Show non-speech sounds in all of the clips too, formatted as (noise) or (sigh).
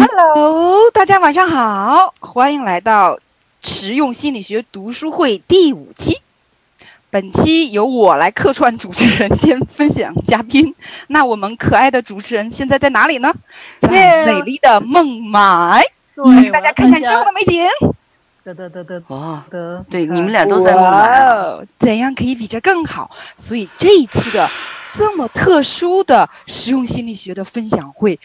Hello，大家晚上好，欢迎来到实用心理学读书会第五期。本期由我来客串主持人兼分享嘉宾。那我们可爱的主持人现在在哪里呢？在美丽的孟买。对，给大家看看之后的美景。得得得得，哇，得，对，你们俩都在孟买啊。怎样可以比这更好？所以这一期的这么特殊的实用心理学的分享会，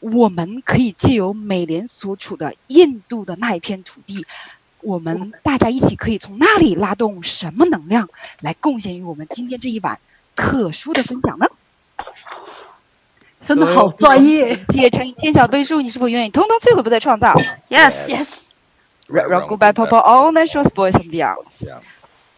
我们可以借由美联所处的印度的那一片土地，我们大家一起可以从那里拉动什么能量，来贡献于我们今天这一晚特殊的分享呢？真的好专业。借乘以天小倍数，你是否愿意通通摧毁，不再创造 Yes，Yes，？Rock rock goodbye pop pop all natural boys and beyonds。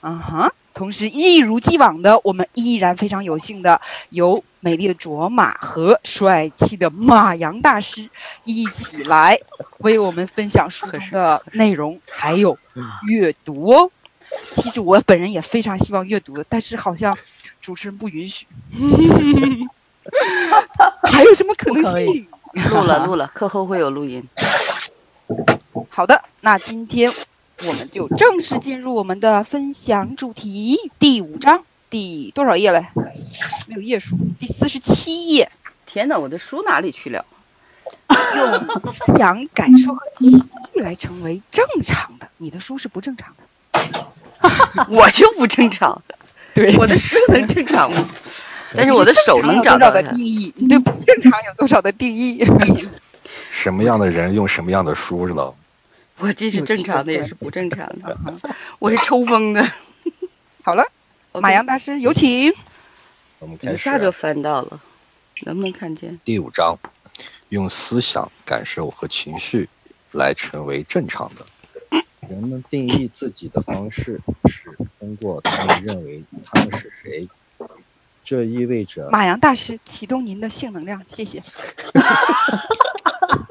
嗯哼，同时一如既往的，我们依然非常有幸的由美丽的卓玛和帅气的马洋大师一起来为我们分享书中的内容，还有阅读哦。其实我本人也非常希望阅读的，但是好像主持人不允许。(laughs) 还有什么可能性？录了 (laughs) 录了，课后会有录音。好的，那今天我们就正式进入我们的分享主题，第五章第多少页嘞？没有页数，第四十七页。天哪，我的书哪里去了？用思想、感受和情绪来成为正常的，你的书是不正常的。(laughs) 我就不正常，对 (laughs) 我的书能正常吗？但是我的手能找到的。定义？你对不正常有多少的定义？(laughs) 什么样的人用什么样的书知道？我既是正常的，也是不正常的。(laughs) 我是抽风的。(laughs) 好了，马洋大师有请。我们开一下就翻到了，能不能看见？第五章，用思想、感受和情绪来成为正常的。人们定义自己的方式是通过他们认为他们是谁，这意味着马洋大师启动您的性能量，谢谢。(laughs)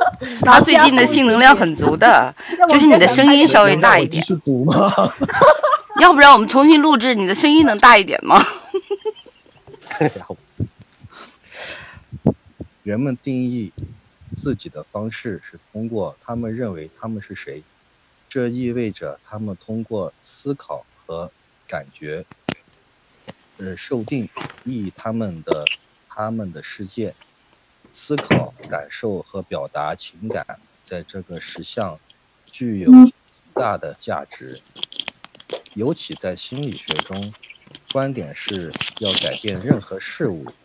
(laughs) 他最近的性能量很足的，就是你的声音稍微大一点是毒吗？(laughs) 要不然我们重新录制，你的声音能大一点吗？(laughs) 人们定义自己的方式是通过他们认为他们是谁，这意味着他们通过思考和感觉，呃，受定义他们的他们的世界。思考、感受和表达情感，在这个实相具有极大的价值，尤其在心理学中，观点是要改变任何事物，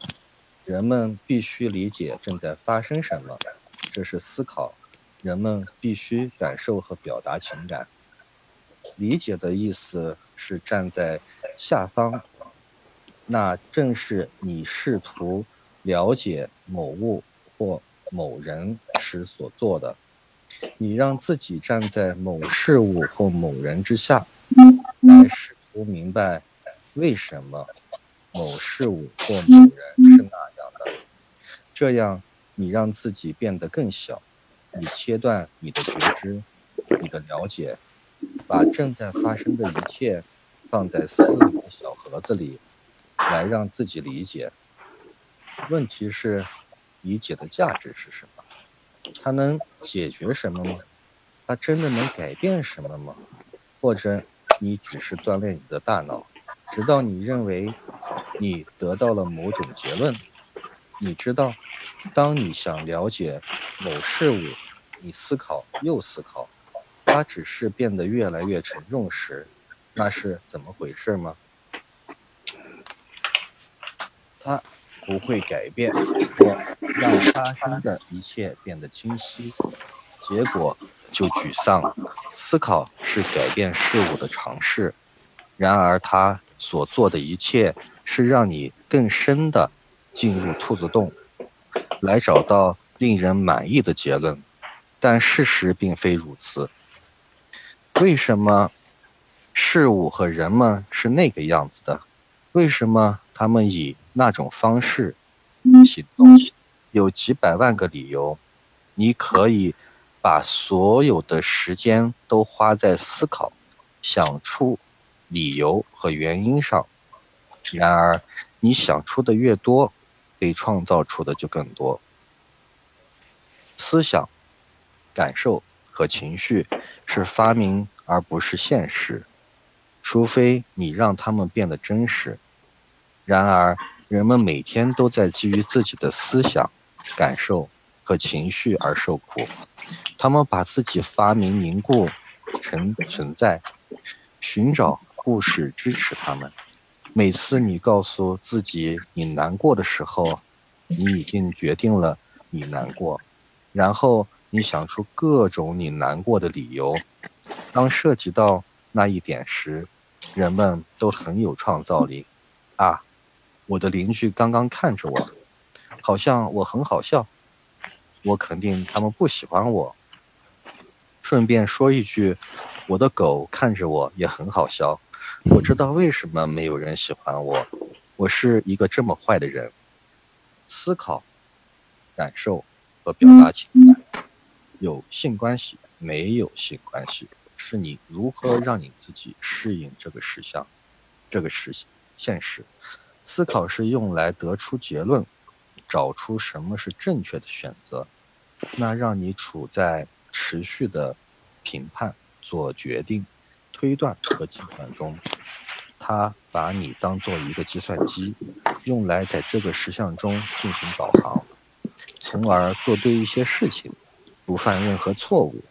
人们必须理解正在发生什么，这是思考。人们必须感受和表达情感。理解的意思是站在下方，那正是你试图了解某物或某人时所做的。你让自己站在某事物或某人之下，来试图明白为什么某事物或某人是那样的。这样，你让自己变得更小，你切断你的觉知，你的了解，把正在发生的一切放在私密的小盒子里，来让自己理解。问题是，理解的价值是什么？它能解决什么吗？它真的能改变什么吗？或者你只是锻炼你的大脑，直到你认为你得到了某种结论？你知道，当你想了解某事物，你思考又思考，它只是变得越来越沉重时，那是怎么回事吗？它不会改变或让发生的一切变得清晰，结果就沮丧了。思考是改变事物的尝试，然而他所做的一切是让你更深的进入兔子洞，来找到令人满意的结论。但事实并非如此。为什么事物和人们是那个样子的？为什么他们以那种方式行动？有几百万个理由。你可以把所有的时间都花在思考、想出理由和原因上。然而，你想出的越多，被创造出的就更多。思想、感受和情绪是发明而不是现实，除非你让他们变得真实。然而，人们每天都在基于自己的思想、感受和情绪而受苦，他们把自己发明凝固成存在，寻找故事支持他们。每次你告诉自己你难过的时候，你已经决定了你难过，然后你想出各种你难过的理由。当涉及到那一点时，人们都很有创造力。啊，我的邻居刚刚看着我，好像我很好笑。我肯定他们不喜欢我。顺便说一句，我的狗看着我也很好笑。我知道为什么没有人喜欢我，我是一个这么坏的人。思考、感受和表达情感，有性关系没有性关系，是你如何让你自己适应这个实相，这个实现实。思考是用来得出结论，找出什么是正确的选择，那让你处在持续的评判、做决定。推断和计算中，他把你当做一个计算机，用来在这个实相中进行导航，从而做对一些事情，不犯任何错误，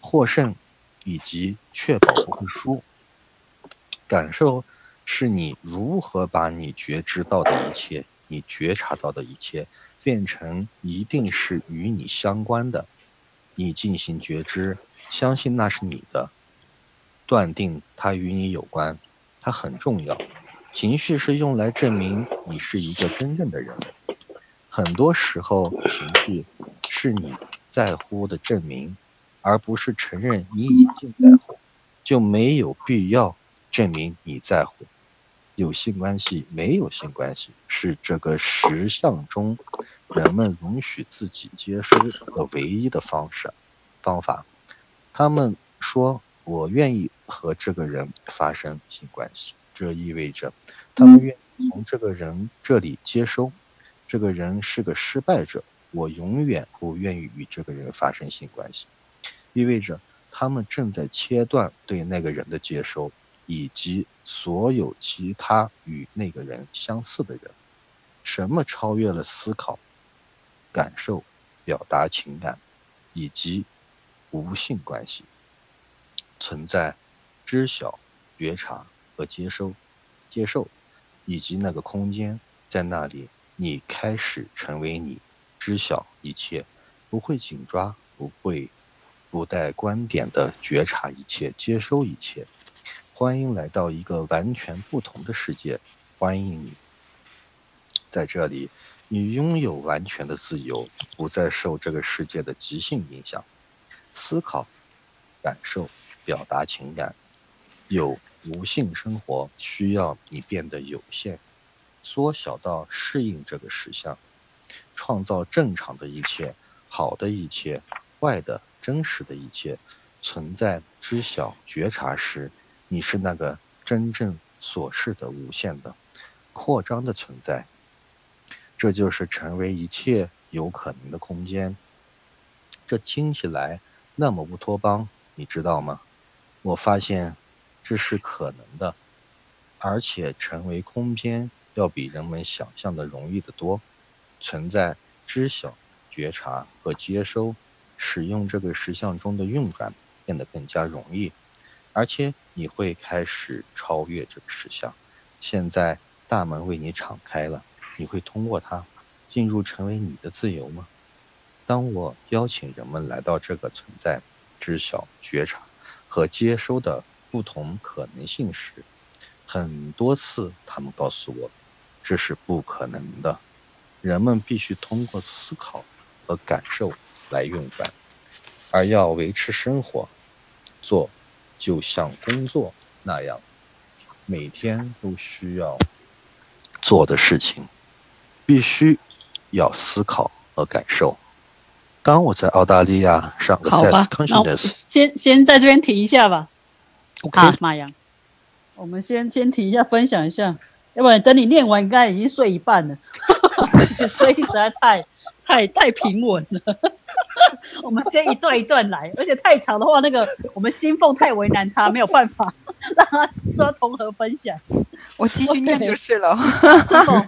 获胜，以及确保不会输。感受是你如何把你觉知到的一切，你觉察到的一切，变成一定是与你相关的，你进行觉知，相信那是你的。断定它与你有关，它很重要。情绪是用来证明你是一个真正的人。很多时候，情绪是你在乎的证明，而不是承认你已经在乎，就没有必要证明你在乎。有性关系没有性关系，是这个实相中人们允许自己接收的唯一的方式方法。他们说。我愿意和这个人发生性关系，这意味着他们愿意从这个人这里接收。这个人是个失败者，我永远不愿意与这个人发生性关系，意味着他们正在切断对那个人的接收，以及所有其他与那个人相似的人。什么超越了思考、感受、表达情感，以及无性关系？存在知晓、觉察和接收、接受，以及那个空间，在那里，你开始成为你，知晓一切，不会紧抓，不会不带观点的觉察一切，接收一切。欢迎来到一个完全不同的世界，欢迎你，在这里，你拥有完全的自由，不再受这个世界的即兴影响，思考、感受。表达情感，有无性生活需要你变得有限，缩小到适应这个实相，创造正常的一切，好的一切，坏的真实的一切，存在知晓觉察时，你是那个真正所示的无限的扩张的存在，这就是成为一切有可能的空间。这听起来那么乌托邦，你知道吗？我发现这是可能的，而且成为空间要比人们想象的容易得多。存在、知晓、觉察和接收，使用这个实相中的运转变得更加容易，而且你会开始超越这个实相。现在大门为你敞开了，你会通过它进入成为你的自由吗？当我邀请人们来到这个存在、知晓、觉察。和接收的不同可能性时，很多次他们告诉我，这是不可能的。人们必须通过思考和感受来运转，而要维持生活，做就像工作那样，每天都需要做的事情，必须要思考和感受。当我在澳大利亚上个 Sex Consciousness，先先在这边停一下吧。OK，马阳，我们先先停一下，分享一下，要不然等你念完，应该已经睡一半了。(laughs) 声音实在太太太平稳了。(laughs) 我们先一段一段来，而且太长的话，那个 (laughs) 我们新凤太为难他，没有办法 (laughs) 让他说从何分享。我继续念就是了。新凤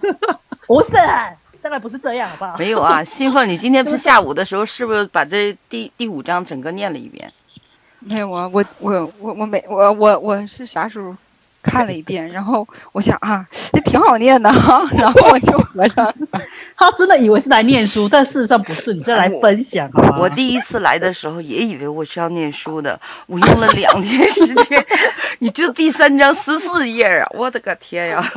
不是，当然不是这样，好不好？没有啊，新凤，你今天不是下午的时候是不是把这第第五章整个念了一遍？没有啊，我我我我没我我我是啥时候看了一遍，然后我想啊，这挺好念的哈，然后我就合上。他真的以为是来念书，但事实上不是，你是来分享，好吗？我第一次来的时候也以为我是要念书的，我用了两天时间，(laughs) 你这第三章十四页啊，我的个天呀！(laughs)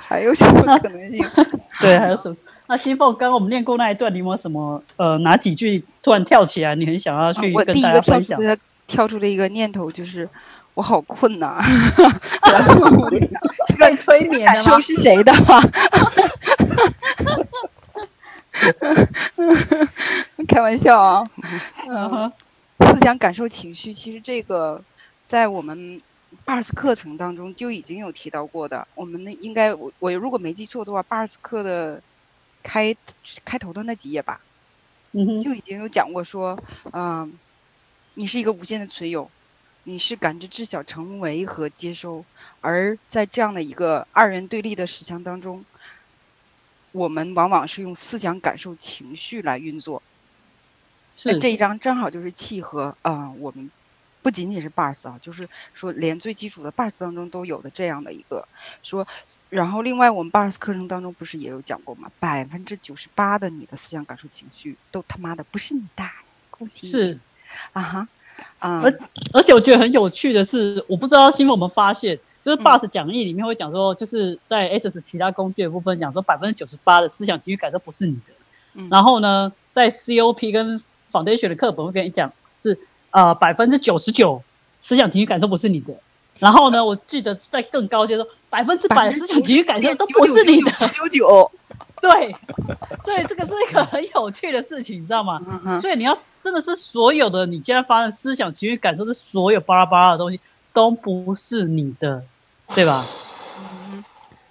还有什么可能性？(laughs) 对，还有什么？那新凤，刚刚我们念过那一段，你有没有什么呃哪几句突然跳起来，你很想要去我跟第一个跳出大家分享？的跳出的一个念头就是，我好困呐、(laughs) 然后我就想，这个被催眠感受？是谁的？开玩笑啊，嗯哼，思想感受情绪，其实这个在我们巴尔斯课程当中就已经有提到过的。我们呢，应该我我如果没记错的话巴尔斯课的开开头的那几页吧，嗯哼，就已经有讲过说，嗯、你是一个无限的存有，你是感知、知晓、成为和接收，而在这样的一个二元对立的实相当中，我们往往是用思想、感受、情绪来运作。那是这一章正好就是契合啊、呃我们不仅仅是 BARS 啊，就是说连最基础的 BARS 当中都有的这样的一个说，然后另外我们 BARS 课程当中不是也有讲过吗？百分之九十八的你的思想、感受、情绪都他妈的不是你的，恭喜你是，啊哈啊而而且我觉得很有趣的是，我不知道新闻我们发现，就是嗯 BUS 讲义里面会讲说，就是在 SS 其他工具的部分讲说，百分之九十八的思想情绪感受不是你的。嗯然后呢，在 COP 跟 Foundation 的课本会跟你讲是呃百分之九十九思想情绪感受不是你的。然后呢，我记得在更高阶说，百分之百的思想情绪感受都不是你的。九九，对，(laughs) 所以这个是一个很有趣的事情，你知道吗？嗯，所以你要真的是所有的你现在发生思想、情绪、感受的所有巴拉巴拉的东西都不是你的，对吧？嗯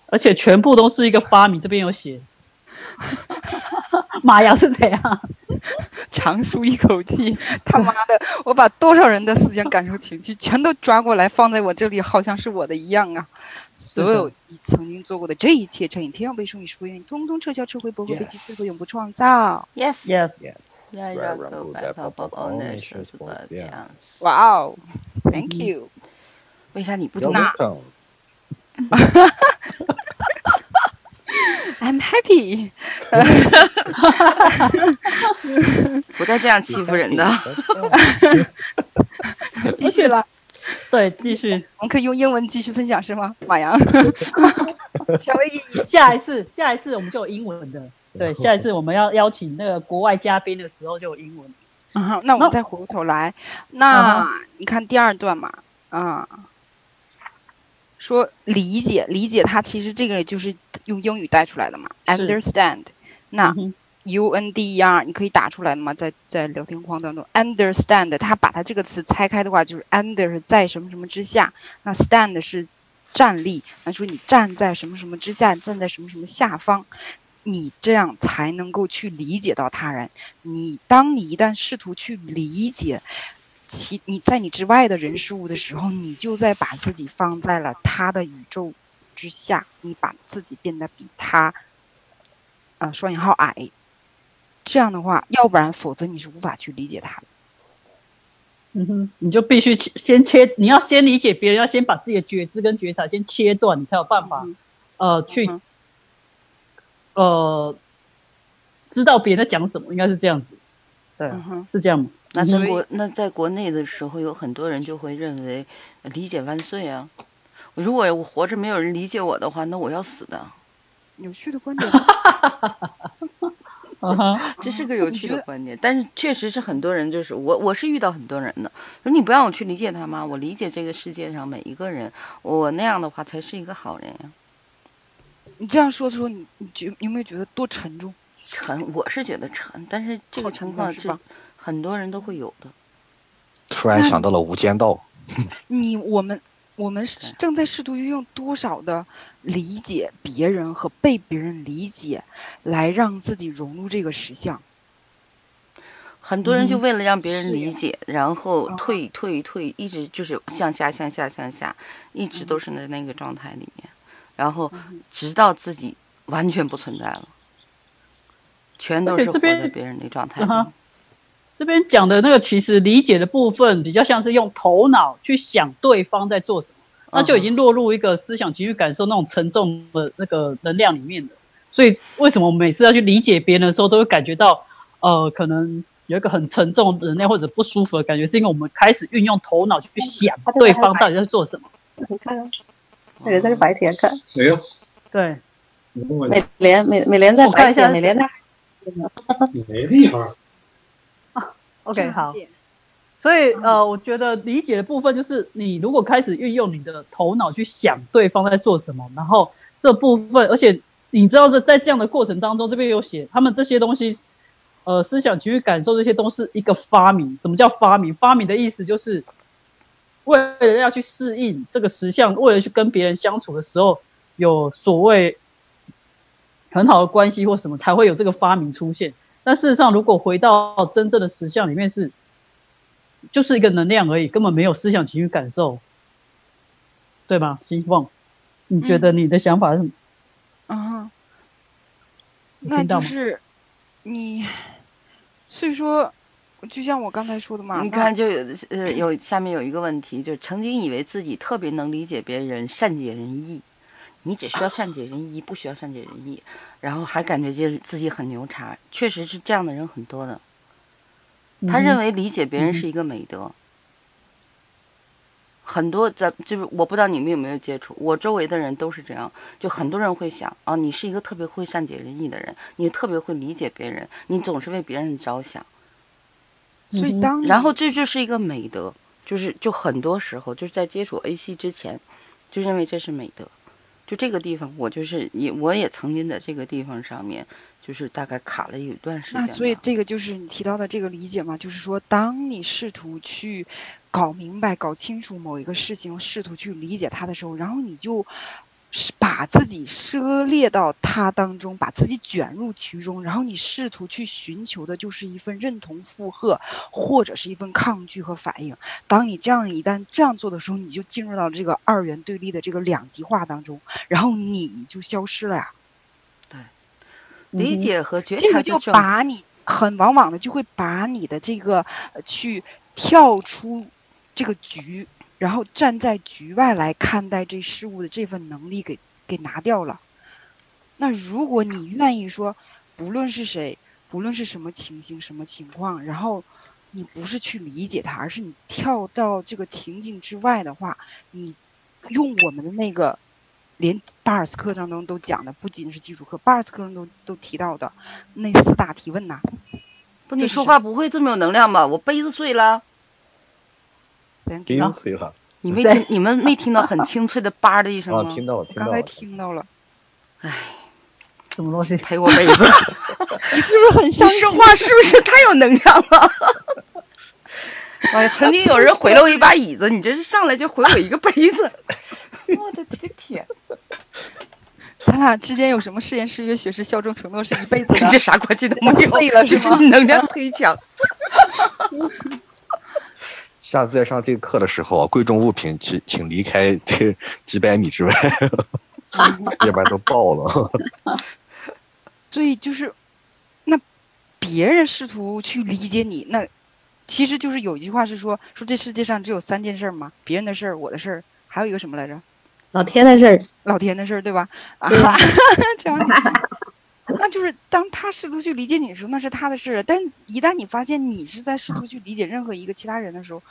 而且全部都是一个发明，这边有写。(laughs) 马洋是怎样？长舒一口气，(laughs) 他妈的，我把多少人的思想、感受、情绪全都抓过来放在我这里，好像是我的一样啊！所有你曾经做过的这一切，乘以天要被送你书院，通通撤销、撤回、驳回、被击摧和永不创造。那是什么样？哇哦，Thank you。为啥你不要懂？(laughs) 上 I'm happy。(laughs) 不带这样欺负人的。(laughs) 继续了，对，继续。我们可以用英文继续分享是吗？马洋，(laughs) 夏威夷。下一次，下一次我们就有英文的。对，下一次我们要邀请那个国外嘉宾的时候就有英文。嗯哼，那我们再回过头来，那你看第二段嘛，啊，说理解，理解它其实这个就是用英语带出来的嘛，understand。那 U N D E R 你可以打出来的吗？在在聊天框当中，understand 它把它这个词拆开的话，就是 under 是在什么什么之下，那 stand 是站立，那说你站在什么什么之下，站在什么什么下方，你这样才能够去理解到他人。你当你一旦试图去理解其你在你之外的人事物的时候，你就在把自己放在了他的宇宙之下，你把自己变得比他，呃，双引号矮。这样的话，要不然否则你是无法去理解他的。嗯哼，你就必须切先切，你要先理解别人，要先把自己的觉知跟觉察先切断，你才有办法、嗯呃去、嗯呃知道别人在讲什么，应该是这样子。对，嗯，是这样吗？那在国那在国内的时候，有很多人就会认为呃理解万岁啊！如果我活着没有人理解我的话，那我要死的。有趣的观点。(laughs) 这是个有趣的观点，但是确实是很多人就是我，我是遇到很多人的，说你不让我去理解他吗？我理解这个世界上每一个人，我那样的话才是一个好人呀。你这样说的时候，你你觉你有没有觉得多沉重？沉，我是觉得沉，但是这个沉情况是是吧很多人都会有的。突然想到了《无间道》，你我们我们正在试图运用多少的理解别人和被别人理解，来让自己融入这个实相。很多人就嗯为了让别人理解，然后嗯退退退，一直就是向下向下向下，一直嗯都是在那个状态里面，然后直到自己完全不存在了，全都是活在别人的状态里。这边讲的那个其实理解的部分比较像是用头脑去想对方在做什么，那就已经落入一个思想情绪感受那种沉重的那个能量里面的。所以为什么我们每次要去理解别人的时候，都会感觉到呃可能有一个很沉重的能量或者不舒服的感觉，是因为我们开始运用头脑去想对方到底在做什么。你看啊，美莲在这白天看，没有，对，美莲美美莲在我看一下白天，美莲在题，没地方。OK 好。所以呃，我觉得理解的部分就是，你如果开始运用你的头脑去想对方在做什么，然后这部分，而且你知道这在这样的过程当中，这边有写他们这些东西，呃，思想、情绪、感受这些都是一个发明。什么叫发明？发明的意思就是为了要去适应这个实相，为了去跟别人相处的时候，有所谓很好的关系或什么，才会有这个发明出现。但事实上，如果回到真正的实相里面是，就是一个能量而已，根本没有思想、情绪、感受，对吧？希望你觉得你的想法是什么？嗯哼，那？就是你，所以说，就像我刚才说的嘛，你看，就有呃有下面有一个问题，就曾经以为自己特别能理解别人，善解人意。你只需要善解人意，不需要善解人意，然后还感觉自自己很牛叉，确实是这样的人很多的。他认为为理解别人是一个美德，很多在就是我不知道你们有没有接触，我周围的人都是这样，就很多人会想啊，你是一个特别会善解人意的人，你特别会理解别人，你总是为别人着想，所以当你然后这就是一个美德，就是就很多时候就是在接触 AC 之前，就认为这是美德，就这个地方我就是也我也曾经在这个地方上面就是大概卡了有一段时间，那所以这个就是你提到的这个理解嘛，就是说，当你试图去搞明白、搞清楚某一个事情，试图去理解它的时候，然后你就是把自己涉猎到它当中，把自己卷入其中，然后你试图去寻求的就是一份认同、附和，或者是一份抗拒和反应。当你这样一旦这样做的时候，你就进入到这个二元对立的这个两极化当中，然后你就消失了呀。对理解和觉这个就察的状把你很往往的就会把你的这个呃去跳出这个局，然后站在局外来看待这事物的这份能力给给拿掉了。那如果你愿意说，不论是谁，不论是什么情形、什么情况，然后你不是去理解它，而是你跳到这个情境之外的话，你用我们的那个。连巴尔斯课当中都讲的，不仅是基础课，巴尔斯课中都都提到的那四大提问呐、不，你说话不会这么有能量吧？我杯子碎了，咱冰碎了你没听，(laughs) 你们没听到很清脆的叭的一声啊！吗？听到了，听刚才到。听到了，哎什么东西？赔我杯子，(laughs) 你是不是很伤心？说话是不是太有能量了？(laughs) 哎呀，曾经有人毁了我一把椅子，你这是上来就毁我一个杯子，我的这个天！咱俩之间有什么誓言、誓约、血誓、效忠、承诺是一辈子的？跟这啥关系都没有，碎了这是能量忒强。下次再上这个课的时候啊，(laughs) 贵重物品请请离开这几百米之外，要不然都爆了。(laughs) 所以就是，那别人试图去理解你，那其实就是有一句话是说，说这世界上只有三件事儿嘛，别人的事儿、我的事儿，还有一个什么来着？老天的事儿，老天的事儿，对吧？啊，(laughs) 这样，(laughs) 那就是当他试图去理解你的时候，那是他的事。但一旦你发现你是在试图去理解任何一个其他人的时候，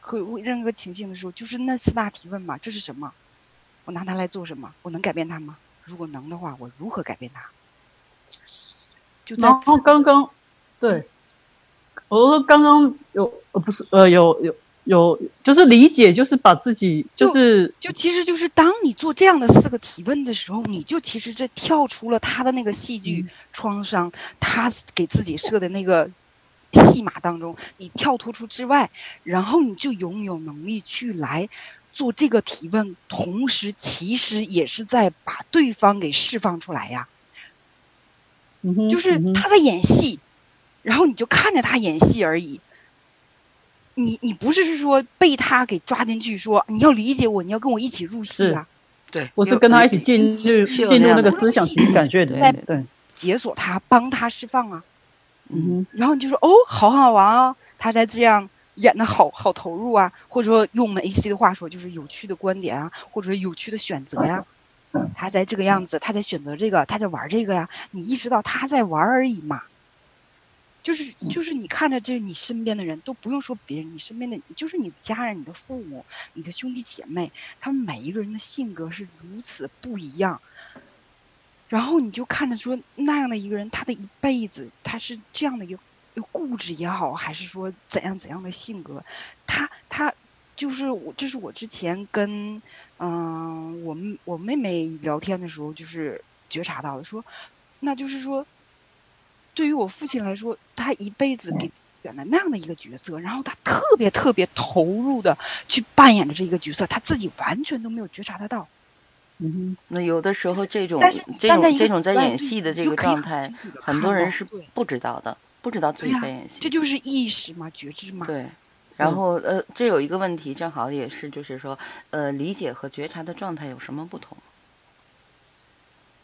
和任何情境的时候，就是那四大提问嘛：这是什么？我拿它来做什么？我能改变它吗？如果能的话，我如何改变它？就在然后刚刚，对，我说刚刚有呃不是呃有有有，就是理解，就是把自己就就是就其实就是当你做这样的四个提问的时候，你就其实这跳出了他的那个戏剧创伤，他给自己设的那个戏码当中，你跳脱出之外，然后你就拥有能力去来做这个提问，同时其实也是在把对方给释放出来呀。嗯哼，就是他在演戏，然后你就看着他演戏而已。你你不是是说被他给抓进去说你要理解我，你要跟我一起入戏啊，对，我是跟他一起进入进入那个思想情绪感觉的，对对对，解锁他，帮他释放啊。嗯哼，然后你就说哦，好好玩啊，他在这样演的好好投入啊，或者说用我们 AC 的话说，就是有趣的观点啊，或者说有趣的选择呀。他在这个样子，他在选择这个，他在玩这个呀。你意识到他在玩而已嘛。就是就是你看着这你身边的人都不用说别人，你身边的就是你的家人、你的父母、你的兄弟姐妹，他们每一个人的性格是如此不一样。然后你就看着说那样的一个人，他的一辈子他是这样的一个有固执也好，还是说怎样怎样的性格，他他就是我，这是我之前跟嗯、我们我妹妹聊天的时候，就是觉察到的，说那就是说，对于我父亲来说，他一辈子给选了那样的一个角色，然后他特别特别投入的去扮演着这一个角色，他自己完全都没有觉察得到。嗯那有的时候这种这种这种在演戏的这个状态很多人是不知道的，不知道自己在演戏。这就是意识嘛，觉知嘛。对，然后呃，这有一个问题，正好也是，就是说，呃，理解和觉察的状态有什么不同？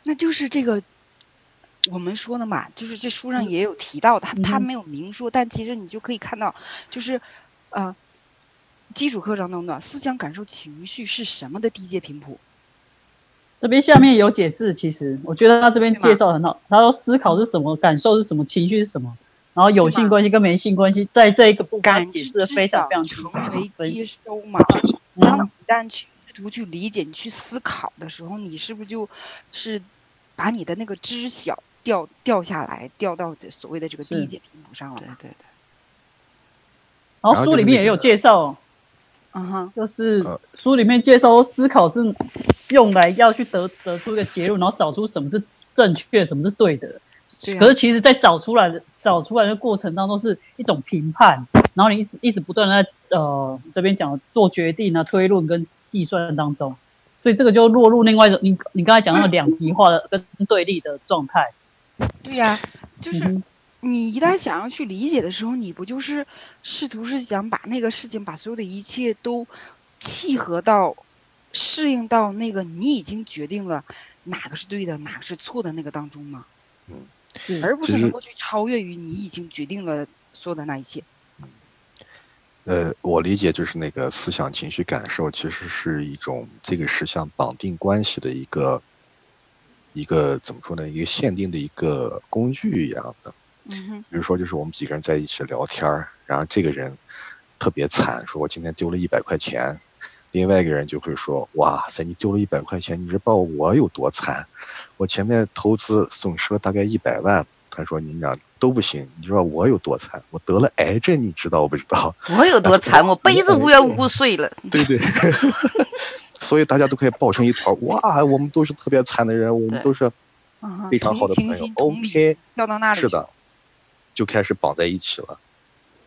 那就是这个，我们说的嘛，就是这书上嗯也有提到，他他嗯哼没有明说，但其实你就可以看到，就是，呃，基础课程当中的，思想、感受、情绪是什么的低阶频谱？这边下面有解释，其实我觉得他这边介绍得很好。他说思考是什么，感受是什么，情绪是什么，然后有性关系跟没性关系，在这一个部分解释的非常非常清成为接收嘛。当嗯你一旦去试图去理解、你去思考的时候，你是不是就是把你的那个知晓掉掉下来，掉到的所谓的这个低是阶频谱上了嘛？对对对，然后书里面也有介绍，嗯哼，就是呃书里面介绍思考是用来要去得得出一个结论，然后找出什么是正确，什么是对的。对啊可是其实，在找出来的找出来的过程当中，是一种评判，然后你一直一直不断的在呃这边讲做决定啊、推论跟计算当中，所以这个就落入另外一种你你刚才讲那个两极化的跟对立的状态。对呀、就是。嗯你一旦想要去理解的时候，你不就是试图是想把那个事情，把所有的一切都契合到、适应到那个你已经决定了哪个是对的，哪个是错的那个当中吗？嗯而不是能够去超越于你已经决定了所有的那一切。呃，我理解就是那个思想、情绪、感受，其实是一种这个实相绑定关系的一个一个怎么说呢？一个限定的一个工具一样的。嗯，比如说，就是我们几个人在一起聊天儿，然后这个人特别惨，说我今天丢了一百块钱，另外一个人就会说，哇塞，你丢了一百块钱，你知道我有多惨？我前面投资损失了大概一百万。他说你们俩都不行，你知道我有多惨？我得了癌症，你知道不知道？(laughs) 我有多惨？我 (laughs) 杯子无缘无故碎了。对对，所以大家都可以抱成一团儿。哇，我们都是特别惨的人，我们都是非常好的朋友 OK，跳到那里去是的，就开始绑在一起了。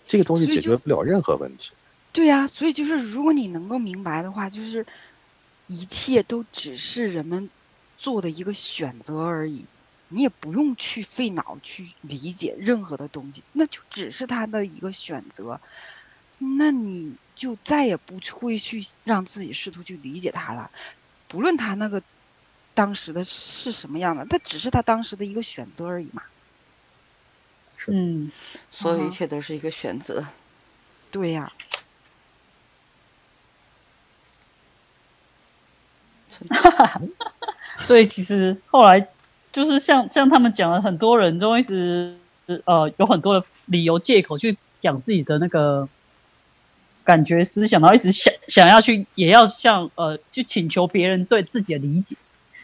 这个东西解决不了任何问题。对呀、所以就是如果你能够明白的话，就是一切都只是人们做的一个选择而已，你也不用去费脑去理解任何的东西，那就只是他的一个选择，那你就再也不会去让自己试图去理解他了，不论他那个当时的是什么样的，他只是他当时的一个选择而已嘛。嗯，所有一切都是一个选择。对呀、(laughs) 所以其实后来就是像像他们讲的，很多人都一直呃有很多的理由借口去讲自己的那个感觉思想，然后一直想想要去也要向呃去请求别人对自己的理解。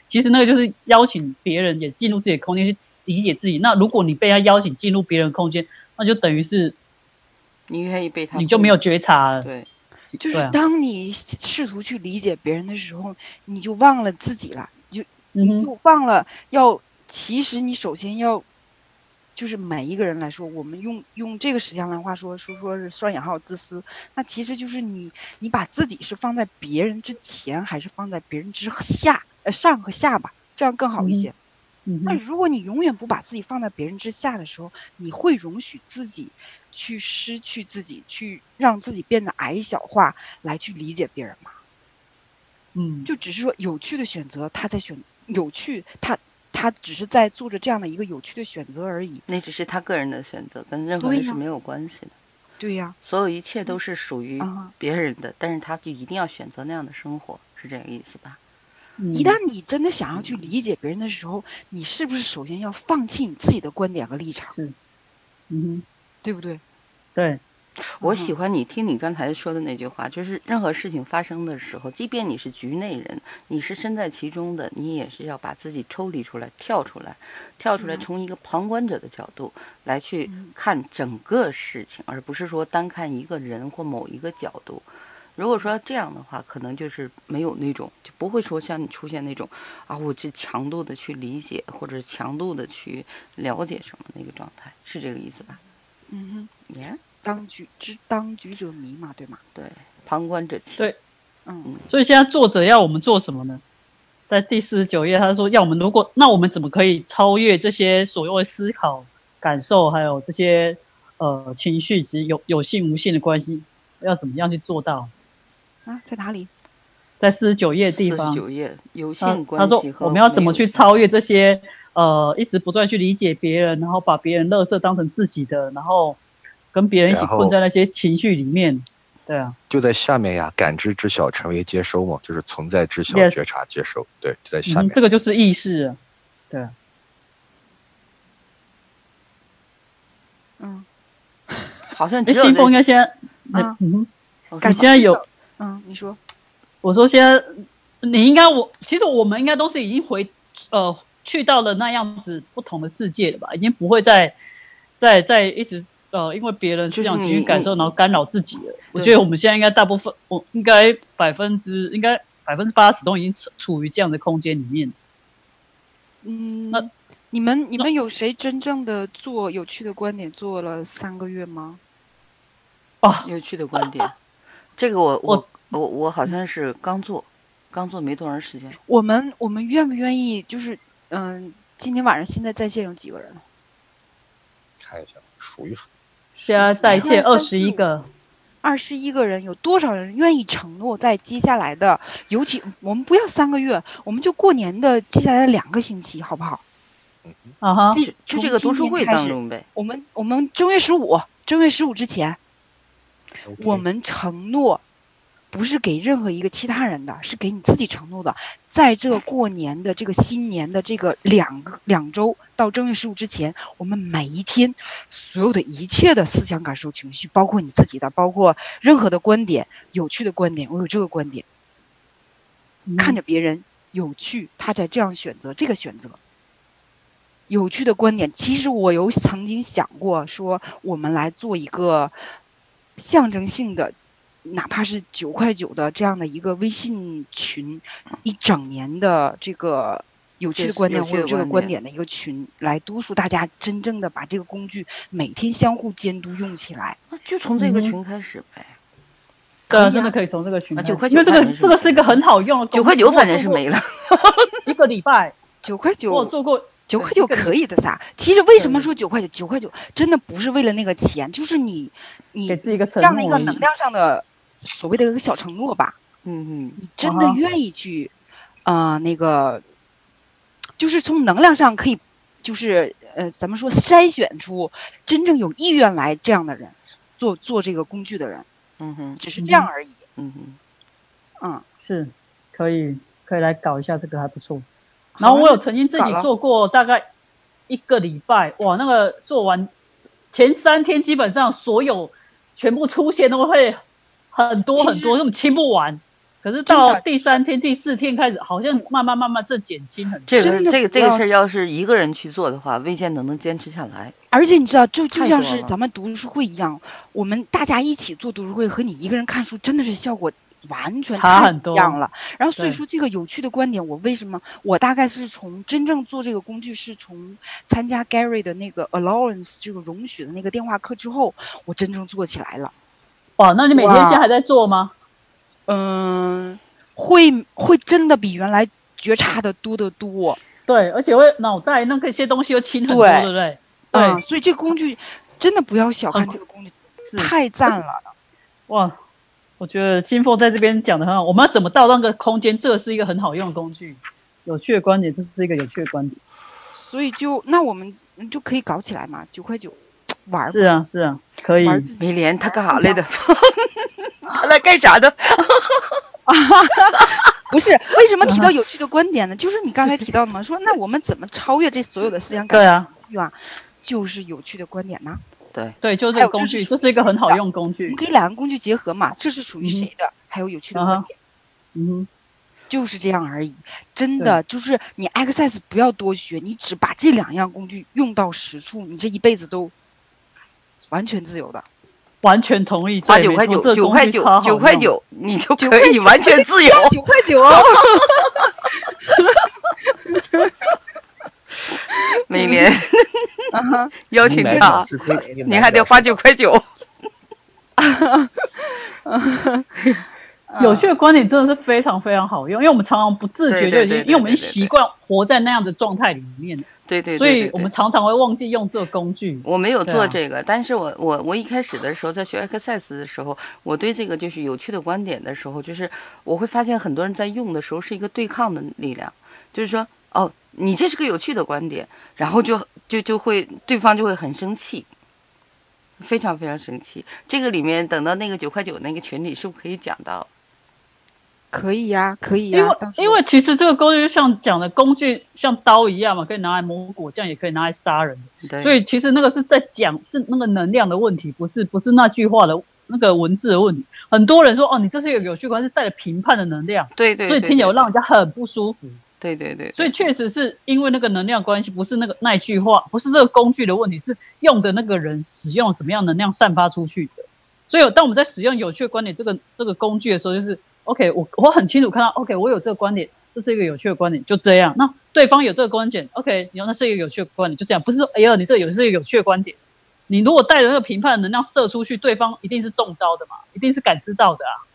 其实那个就是邀请别人也进入自己的空间去理解自己。那如果你被他邀请进入别人的空间，那就等于是你愿意被他，你就没有觉察了。对，就是当你试图去理解别人的时候，你就忘了自己了，你就嗯哼，就忘了要，其实你首先要就是每一个人来说，我们用用这个实际上的话说说说是双引号自私，那其实就是你你把自己是放在别人之前，还是放在别人之下，呃上和下吧，这样更好一些。嗯，那如果你永远不把自己放在别人之下的时候，你会容许自己去失去自己，去让自己变得矮小化，来去理解别人吗？嗯，就只是说有趣的选择，他在选有趣，他他只是在做着这样的一个有趣的选择而已。那只是他个人的选择，跟任何人是没有关系的。对呀、所有一切都是属于啊别人的，但是他就一定要选择那样的生活，是这个意思吧？一一旦你真的想要去理解别人的时候，你是不是首先要放弃你自己的观点和立场，是，嗯对不对？对，我嗯。喜欢你听你刚才说的那句话，就是任何事情发生的时候，即便你是局内人，你是身在其中的，你也是要把自己抽离出来，跳出来，跳出来，嗯。从一个旁观者的角度来去嗯。看整个事情，而不是说单看一个人或某一个角度。如果说这样的话，可能就是没有那种，就不会说像你出现那种啊，我这强度的去理解或者强度的去了解什么那个状态，是这个意思吧？嗯耶、哼，当局之当局者迷嘛，对吗？对，旁观者清。对嗯所以现在作者要我们做什么呢？在第四十九页，他说要我们如果那我们怎么可以超越这些所谓思考、感受，还有这些呃情绪及有有性无性的关系，要怎么样去做到？啊，在哪里？在四十九页的地方四十，九页有他性关他说系和我们要怎么去超越这些呃一直不断去理解别人，然后把别人垃圾当成自己的，然后跟别人一起困在那些情绪里面。对啊，就在下面呀，感知知晓成为接收嘛，就是存在知晓 Yes 觉察接收，对，就在下嗯，面。这个就是意识啊。对啊，嗯，哎，好像只有新凤应该在现在，那啊嗯你现在有，嗯，你说，我说现在你应该我，其实我们应该都是已经回呃去到了那样子不同的世界了吧，已经不会再再再一直呃因为别人思想就是你情绪感受，然后干扰自己了。我觉得我们现在应该大部分，我应该百分之应该百分之八十都已经处处于这样的空间里面。嗯那，你们你们有谁真正的做有趣的观点做了三个月吗？啊，有趣的观点。这个我我我我我好像是刚做，刚做没多长时间。我们我们愿不愿意？就是嗯，今天晚上现在在线有几个人？看一下，数一数。现在在线二十一个，二十一个人，有多少人愿意承诺在接下来的，尤其我们不要三个月，我们就过年的接下来的两个星期，好不好？啊哈，这就就这个读书会当，中呗。我们我们正月十五，正月十五之前我们承诺，不是给任何一个其他人的，是给你自己承诺的。在这个过年的这个新年的这个两个两周到正月十五之前，我们每一天所有的一切的思想、感受、情绪，包括你自己的，包括任何的观点、有趣的观点，我有这个观点，嗯看着别人有趣，他在这样选择这个选择。有趣的观点，其实我有曾经想过，说我们来做一个象征性的，哪怕是九块九的这样的一个微信群，一整年的这个有趣的观点或者这个观点的一个群，来督促大家真正的把这个工具每天相互监督用起来。那就从这个群开始呗。真的可以从这个群啊9开始块九因为这个这个是一个很好用的，九块九反正是没了。(laughs) 一个礼拜，九块九，我做过九块九可以的撒。其实为什么说九块九？九块九真的不是为了那个钱，就是你你给自己一个能量上的所谓的一个小承诺吧。嗯嗯，你真的愿意去，啊、那个，就是从能量上可以，就是呃，咱们说筛选出真正有意愿来这样的人，做做这个工具的人，嗯哼，只是这样而已。嗯哼，嗯，是可以可以来搞一下这个还不错。然后我有曾经自己做过大概一个礼拜，哇，那个做完前三天基本上所有全部出现都会很多很多，根本清不完。可是到第三天、第四天开始，好像慢慢慢慢这减轻很多。这个真的这个这个事儿要是一个人去做的话，未见得能坚持下来。而且你知道，就就像是咱们读书会一样，我们大家一起做读书会和你一个人看书，真的是效果完全差很多不一样了。然后所以说这个有趣的观点，我为什么我大概是从真正做这个工具是从参加 Gary 的那个 allowance 这个容许的那个电话课之后，我真正做起来了。哇，那你每天现在还在做吗？嗯，会会真的比原来觉察的多得多。对，而且会脑袋那个些东西又轻很多，对对不对？对，嗯，所以这个工具真的不要小看这个工具，是太赞了。哇，我觉得新凤在这边讲的很好。我们要怎么到那个空间？这是一个很好用的工具。有趣的观点，这是一个有趣的观点。所以就那我们嗯就可以搞起来嘛，九块九玩儿是啊，是啊，可以。玩儿自己梅莲他干啥来的？(laughs) 他来干啥的？(laughs) 不是为什么提嗯到有趣的观点呢？就是你刚才提到的嘛，说那我们怎么超越这所有的思想感对啊，欲啊？就是有趣的观点呐。对，对，就是工具，这是一个很好用工具我们。可以两个工具结合嘛，这是属于谁的？还有有趣的观点，嗯，就是这样而已。真的就是你 exercise 不要多学，你只把这两样工具用到实处，你这一辈子都完全自由的。完全同意。花九块九，九块九，九块九，你就可以完全自由。九块九哦，(laughs) 每年邀请来他，你你还得花九块九。(laughs) 有趣的观点真的是非常非常好用，因为我们常常不自觉就已经，因为我们习惯活在那样的状态里面，对对对，所以我们常常会忘记用这个工具。我没有做这个，但是我我我一开始的时候在学 Access 的时候，我对这个就是有趣的观点的时候，就是我会发现很多人在用的时候是一个对抗的力量，就是说哦，你这是个有趣的观点，然后就就就会对方就会很生气，非常非常生气。这个里面等到那个九块九那个群里是不是可以讲到？可以呀，可以因为。呀到时候因为其实这个工具就像讲的工具像刀一样嘛，可以拿来磨果酱，也可以拿来杀人。对，所以其实那个是在讲是那个能量的问题，不是不是那句话的那个文字的问题。很多人说哦，你这是一个有趣观，是带着评判的能量，对对，所以听起来让人家很不舒服。对对对，所以确实是因为那个能量关系，不是那个那一句话，不是这个工具的问题，是用的那个人使用什么样能量散发出去的。所以当我们在使用有趣的观点这个这个工具的时候，就是 OK，我我很清楚看到 OK，我有这个观点，这是一个有趣的观点，就这样。那对方有这个观点，OK，你说那是一个有趣的观点，就这样，不是说哎呀你这个有是一个有趣的观点。你如果带着那个评判的能量射出去，对方一定是中招的嘛，一定是感知到的啊。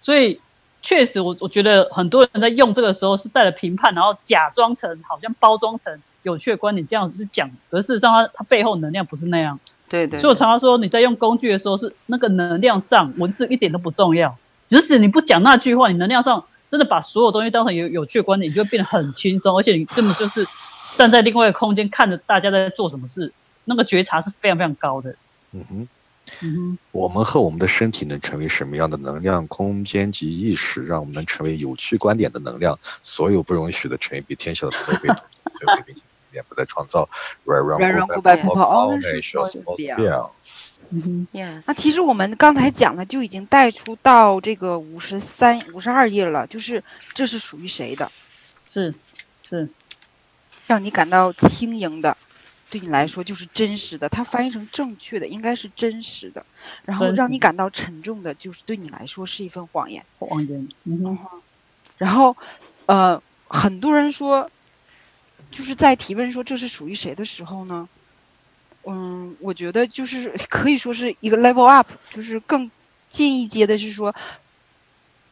所以确实我，我觉得很多人在用这个时候是带着评判，然后假装成好像包装成有趣的观点这样子去讲，可是事实上它它背后能量不是那样。对对，所以我常常说，你在用工具的时候是那个能量上文字一点都不重要，即使你不讲那句话，你能量上真的把所有东西当成有有趣的观点，你就会变得很轻松，而且你根本就是站在另外一个空间看着大家在做什么事，那个觉察是非常非常高的。嗯哼，嗯我们和我们的身体能成为什么样的能量空间及意识，让我们能成为有趣观点的能量。所有不容许的成为比天下的都被统一，最后并且连不再创造，软软软软骨骨白泡白泡泡美需要是这样变。嗯哼，yes，那其实我们刚才讲的就已经带出到这个五十三、五十二页了，就是这是属于谁的，是是，让你感到轻盈的，对你来说就是真实的。它翻译成正确的应该是真实的，然后让你感到沉重的，就是对你来说是一份谎言。谎言。嗯哼，然后，呃，很多人说，就是在提问说这是属于谁的时候呢，嗯，我觉得就是可以说是一个 level up，就是更进一阶的是说，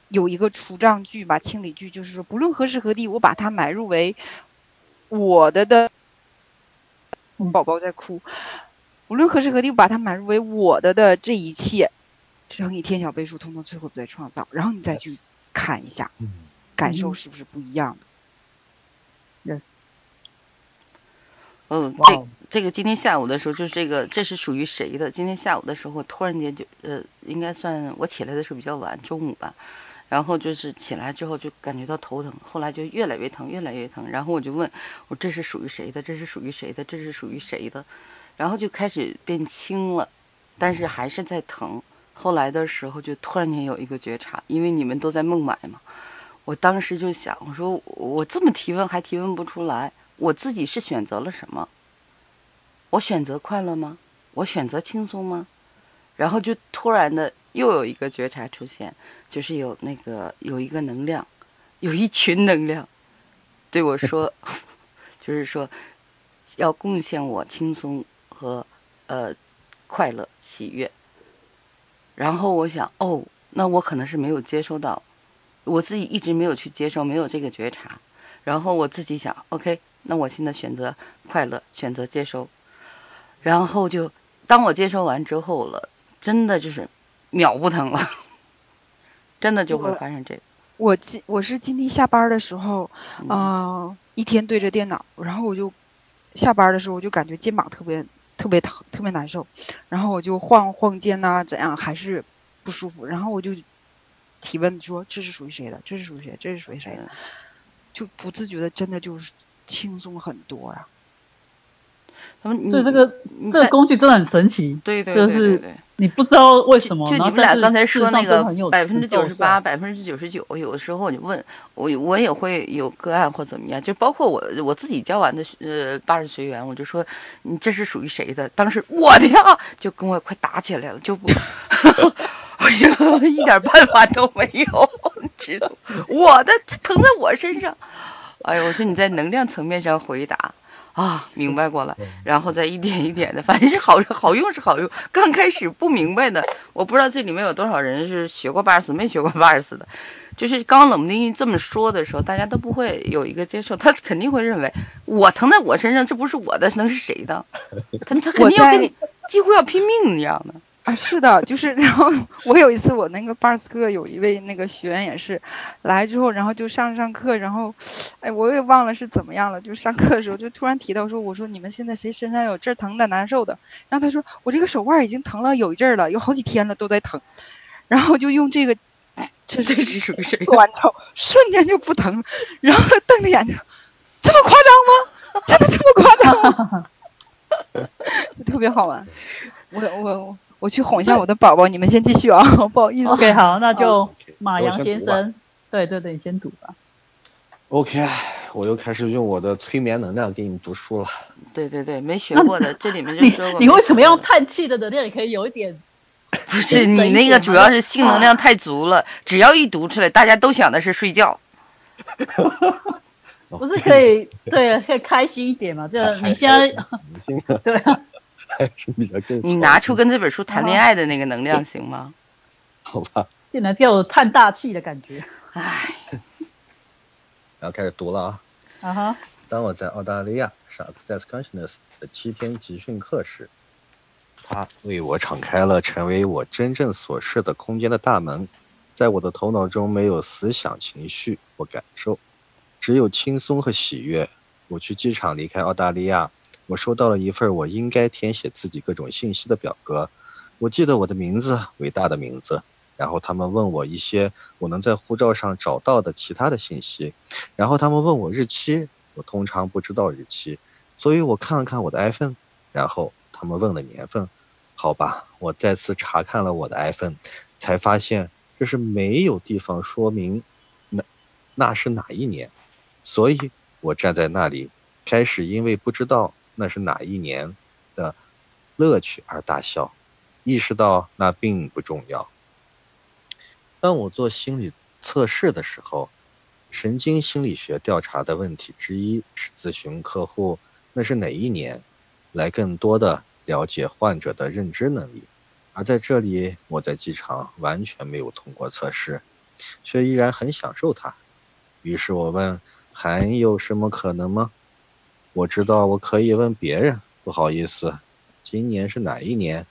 有一个除障句吧，清理句，就是说不论何时何地，我把它买入为我的的。嗯宝宝在哭。无论何时何地，我把它买入为我的的这一切，乘以天小倍数，通通摧毁不再创造。然后你再去看一下，嗯，感受嗯是不是不一样的？yes，嗯，这这个今天下午的时候，就是这个这是属于谁的？今天下午的时候，突然间就呃，应该算我起来的时候比较晚，中午吧。然后就是起来之后就感觉到头疼，后来就越来越疼，越来越疼。然后我就问我这是属于谁的？这是属于谁的？这是属于谁的？然后就开始变轻了，但是还是在疼。后来的时候就突然间有一个觉察，因为你们都在孟买嘛，我当时就想，我说我这么提问还提问不出来，我自己是选择了什么？我选择快乐吗？我选择轻松吗？然后就突然的又有一个觉察出现，就是有那个有一个能量，有一群能量对我说，(laughs) 就是说要贡献我轻松和呃快乐喜悦。然后我想，哦，那我可能是没有接收到，我自己一直没有去接受，没有这个觉察。然后我自己想，OK，那我现在选择快乐，选择接收。然后就当我接收完之后了，真的就是秒不疼了，(laughs) 真的就会发生这个。我今我是今天下班的时候，嗯啊、一天对着电脑，然后我就下班的时候我就感觉肩膀特别特别疼，特别难受，然后我就晃晃肩呐、怎样还是不舒服，然后我就提问说这是属于谁的？这是属于谁？这是属于谁的？嗯就不自觉的真的就是轻松很多啊呀、他们所以这个这个工具真的很神奇，对对就是对对对。你不知道为什么。就你们俩刚才说那个百分之九十八、百分之九十九，有的时候我就问我，我也会有个案或怎么样，就包括我我自己教完的呃八十学员，我就说你这是属于谁的？当时我的呀，(laughs) 就跟我快打起来了，就不，(laughs) 我就一点办法都没有，你知道，我的疼在我身上。哎呀，我说你在能量层面上回答。啊，明白过了，然后再一点一点的，反正是好好用是好用。刚开始不明白的，我不知道这里面有多少人是学过八十四没学过八十四的。就是刚冷不丁这么说的时候，大家都不会有一个接受，他肯定会认为我疼在我身上，这不是我的，能是谁的？他他肯定要跟你几乎要拼命一样的。啊，是的，就是，然后我有一次，我那个巴尔斯克有一位那个学员也是来之后，然后就上上课，然后，哎，我也忘了是怎么样了，就上课的时候就突然提到说，我说你们现在谁身上有这儿疼的难受的？然后他说我这个手腕已经疼了有一阵儿了，有好几天了都在疼，然后就用这个，这这是是属于谁的？做完之后瞬间就不疼，然后他瞪着眼睛，这么夸张吗？真的这么夸张 (laughs) 特别好玩，我我我。去哄一下我的宝宝，你们先继续啊，(laughs) 不好意思。OK，好，那就马我阳先生，对对对，你先读吧。OK，我又开始用我的催眠能量给你们读书了。对对对，没学过的，这里面就你说过。你为什么要用叹气的能量？也可以有一点，不是你那个主要是性能量太足了，只要一读出来，大家都想的是睡觉。(laughs) 不是可以对，可以开心一点嘛？这还 (laughs) 你现在对啊，(laughs) 还是比较更你拿出跟这本书谈恋爱的那个能量行吗？(laughs) 好吧，竟然给我叹大气的感觉唉，然后开始读了啊。啊哈！当我在澳大利亚上 Access Consciousness 的七天集训课时，它为我敞开了成为我真正所示的空间的大门。在我的头脑中没有思想、情绪或感受，只有轻松和喜悦。我去机场离开澳大利亚，我收到了一份我应该填写自己各种信息的表格。我记得我的名字，伟大的名字。然后他们问我一些我能在护照上找到的其他的信息。然后他们问我日期，我通常不知道日期，所以我看了看我的 iPhone，然后他们问了年份，好吧，我再次查看了我的 iPhone，才发现这是没有地方说明那那是哪一年，所以我站在那里，开始因为不知道那是哪一年的乐趣而大笑，意识到那并不重要。当我做心理测试的时候，神经心理学调查的问题之一是咨询客户那是哪一年，来更多的了解患者的认知能力。而在这里，我在机场完全没有通过测试，却依然很享受它。于是我问：“还有什么可能吗？”我知道我可以问别人，不好意思，今年是哪一年？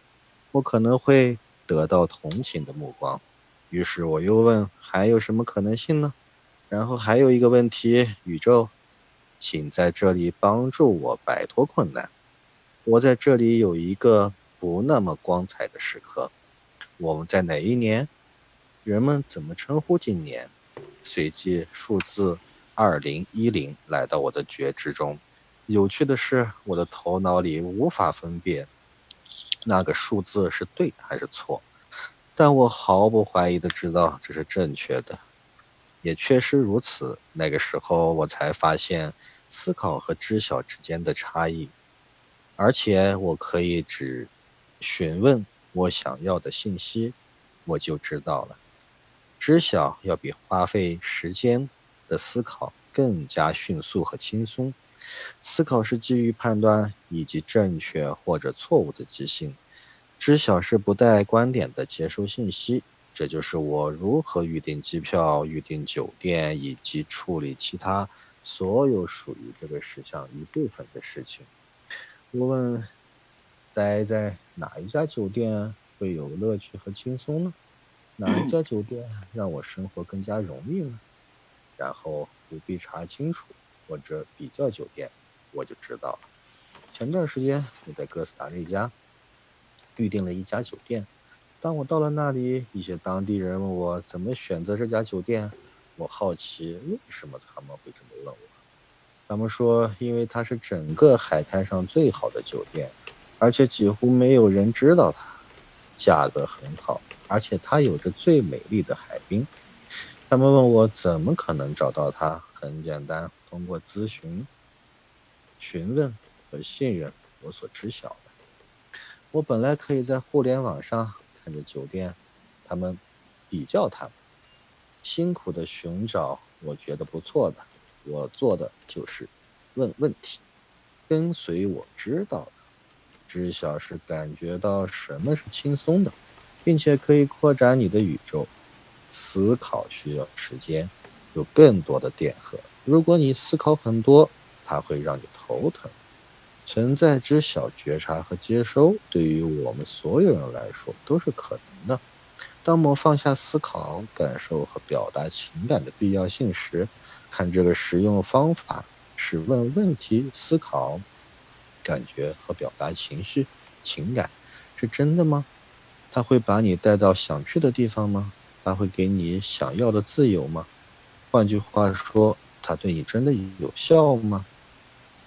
我可能会得到同情的目光。于是我又问：“还有什么可能性呢？”然后还有一个问题，宇宙，请在这里帮助我摆脱困难。我在这里有一个不那么光彩的时刻。我们在哪一年？人们怎么称呼今年？随即数字二零一零来到我的觉知中。有趣的是，我的头脑里无法分辨那个数字是对还是错，但我毫不怀疑的知道这是正确的。也确实如此。那个时候，我才发现思考和知晓之间的差异，而且我可以只询问我想要的信息，我就知道了。知晓要比花费时间的思考更加迅速和轻松。思考是基于判断以及正确或者错误的即兴，知晓是不带观点的接收信息。这就是我如何预订机票、预订酒店以及处理其他所有属于这个事项一部分的事情。我问：待在哪一家酒店会有乐趣和轻松呢？哪一家酒店让我生活更加容易呢？然后不必查清楚或者比较酒店，我就知道了。前段时间我在哥斯达黎加预订了一家酒店。当我到了那里，一些当地人问我怎么选择这家酒店。我好奇为什么他们会这么问我。他们说，因为它是整个海滩上最好的酒店，而且几乎没有人知道它。价格很好，而且它有着最美丽的海滨。他们问我怎么可能找到它？很简单，通过咨询、询问和信任，我所知晓的。我本来可以在互联网上。看着酒店，他们比较他们，辛苦的寻找，我觉得不错的。我做的就是问问题，跟随我知道的，知晓是感觉到什么是轻松的，并且可以扩展你的宇宙。思考需要时间，有更多的点和。如果你思考很多，它会让你头疼。存在知晓、觉察和接收，对于我们所有人来说都是可能的。当我们放下思考、感受和表达情感的必要性时，看这个实用方法是问问题、思考、感觉和表达情绪、情感，是真的吗？它会把你带到想去的地方吗？它会给你想要的自由吗？换句话说，它对你真的有效吗？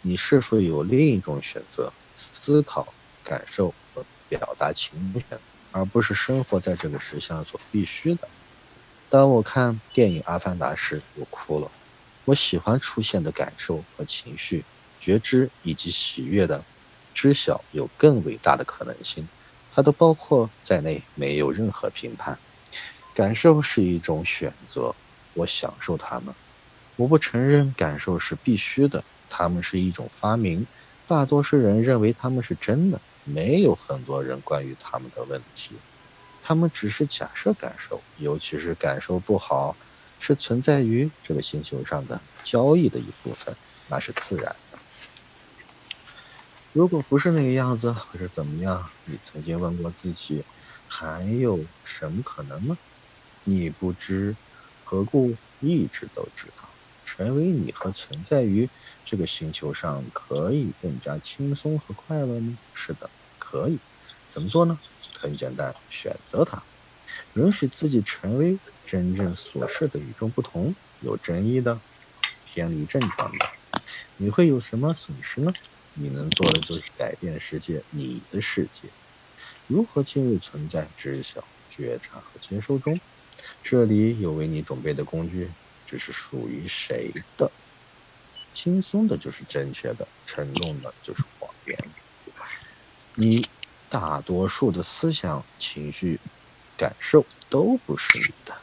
你是否有另一种选择？思考、感受和表达情感，而不是生活在这个实相所必须的。当我看电影《阿凡达》时，我哭了。我喜欢出现的感受和情绪、觉知以及喜悦的知晓有更伟大的可能性，它都包括在内，没有任何评判。感受是一种选择，我享受它们。我不承认感受是必须的。他们是一种发明，大多数人认为他们是真的，没有很多人关于他们的问题。他们只是假设感受，尤其是感受不好，是存在于这个星球上的交易的一部分，那是自然的。如果不是那个样子，或者怎么样，你曾经问过自己，还有什么可能吗？你不知，何故一直都知道？成为你和存在于。这个星球上可以更加轻松和快乐吗？是的，可以。怎么做呢？很简单，选择它，允许自己成为真正所示的与众不同、有争议的、偏离正常的。你会有什么损失呢？你能做的就是改变世界，你的世界。如何进入存在、知晓、觉察和接收中？这里有为你准备的工具，这是属于谁的？轻松的就是正确的，沉重的就是谎言。你大多数的思想、情绪、感受都不是你的，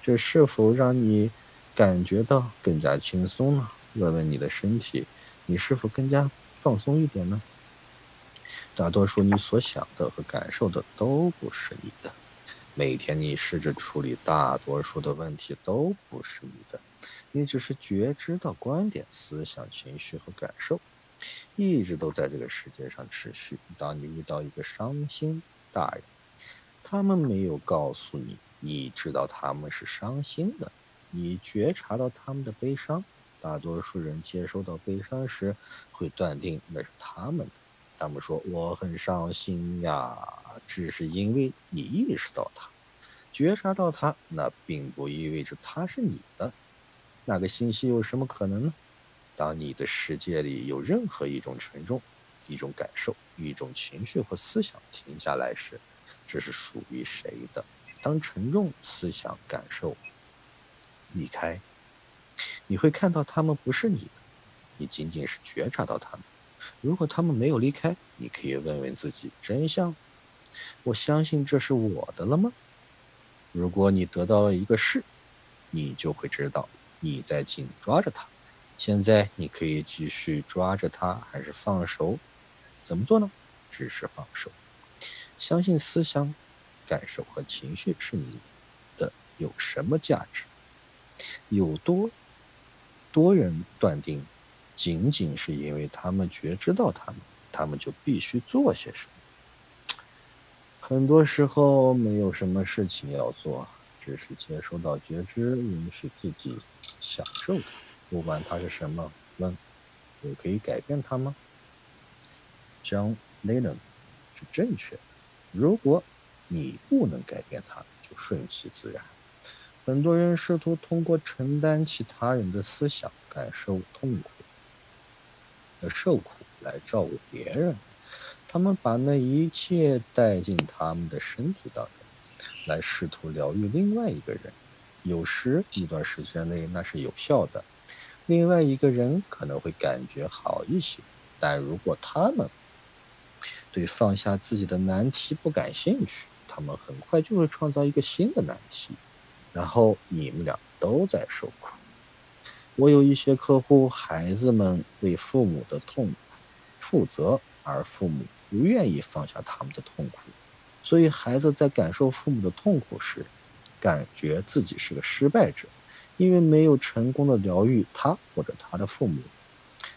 这是否让你感觉到更加轻松呢？问问你的身体，你是否更加放松一点呢？大多数你所想的和感受的都不是你的。每天你试着处理大多数的问题都不是你的。你只是觉知到观点、思想、情绪和感受，一直都在这个世界上持续。当你遇到一个伤心大人，他们没有告诉你，你知道他们是伤心的，你觉察到他们的悲伤。大多数人接收到悲伤时，会断定那是他们的。他们说我很伤心呀，只是因为你意识到它，觉察到它，那并不意味着它是你的。那个信息有什么可能呢？当你的世界里有任何一种沉重、一种感受、一种情绪或思想停下来时，这是属于谁的？当沉重思想、感受离开，你会看到他们不是你的，你仅仅是觉察到他们。如果他们没有离开，你可以问问自己真相：我相信这是我的了吗？如果你得到了一个是，你就会知道你在紧抓着它。现在你可以继续抓着它，还是放手？怎么做呢？只是放手。相信思想、感受和情绪是你的，有什么价值？有多多人断定，仅仅是因为他们觉知到他们，他们就必须做些什么。很多时候没有什么事情要做，只是接收到觉知，允许自己享受它，不管它是什么。问：我可以改变它吗？John Lennon 是正确的。如果你不能改变它，就顺其自然。很多人试图通过承担其他人的思想、感受痛苦、的受苦来照顾别人。他们把那一切带进他们的身体当中，来试图疗愈另外一个人。有时一段时间内那是有效的，另外一个人可能会感觉好一些。但如果他们对放下自己的难题不感兴趣，他们很快就会创造一个新的难题。然后你们俩都在受苦。我有一些客户，孩子们为父母的痛负责，而父母不愿意放下他们的痛苦，所以孩子在感受父母的痛苦时，感觉自己是个失败者，因为没有成功的疗愈他或者他的父母。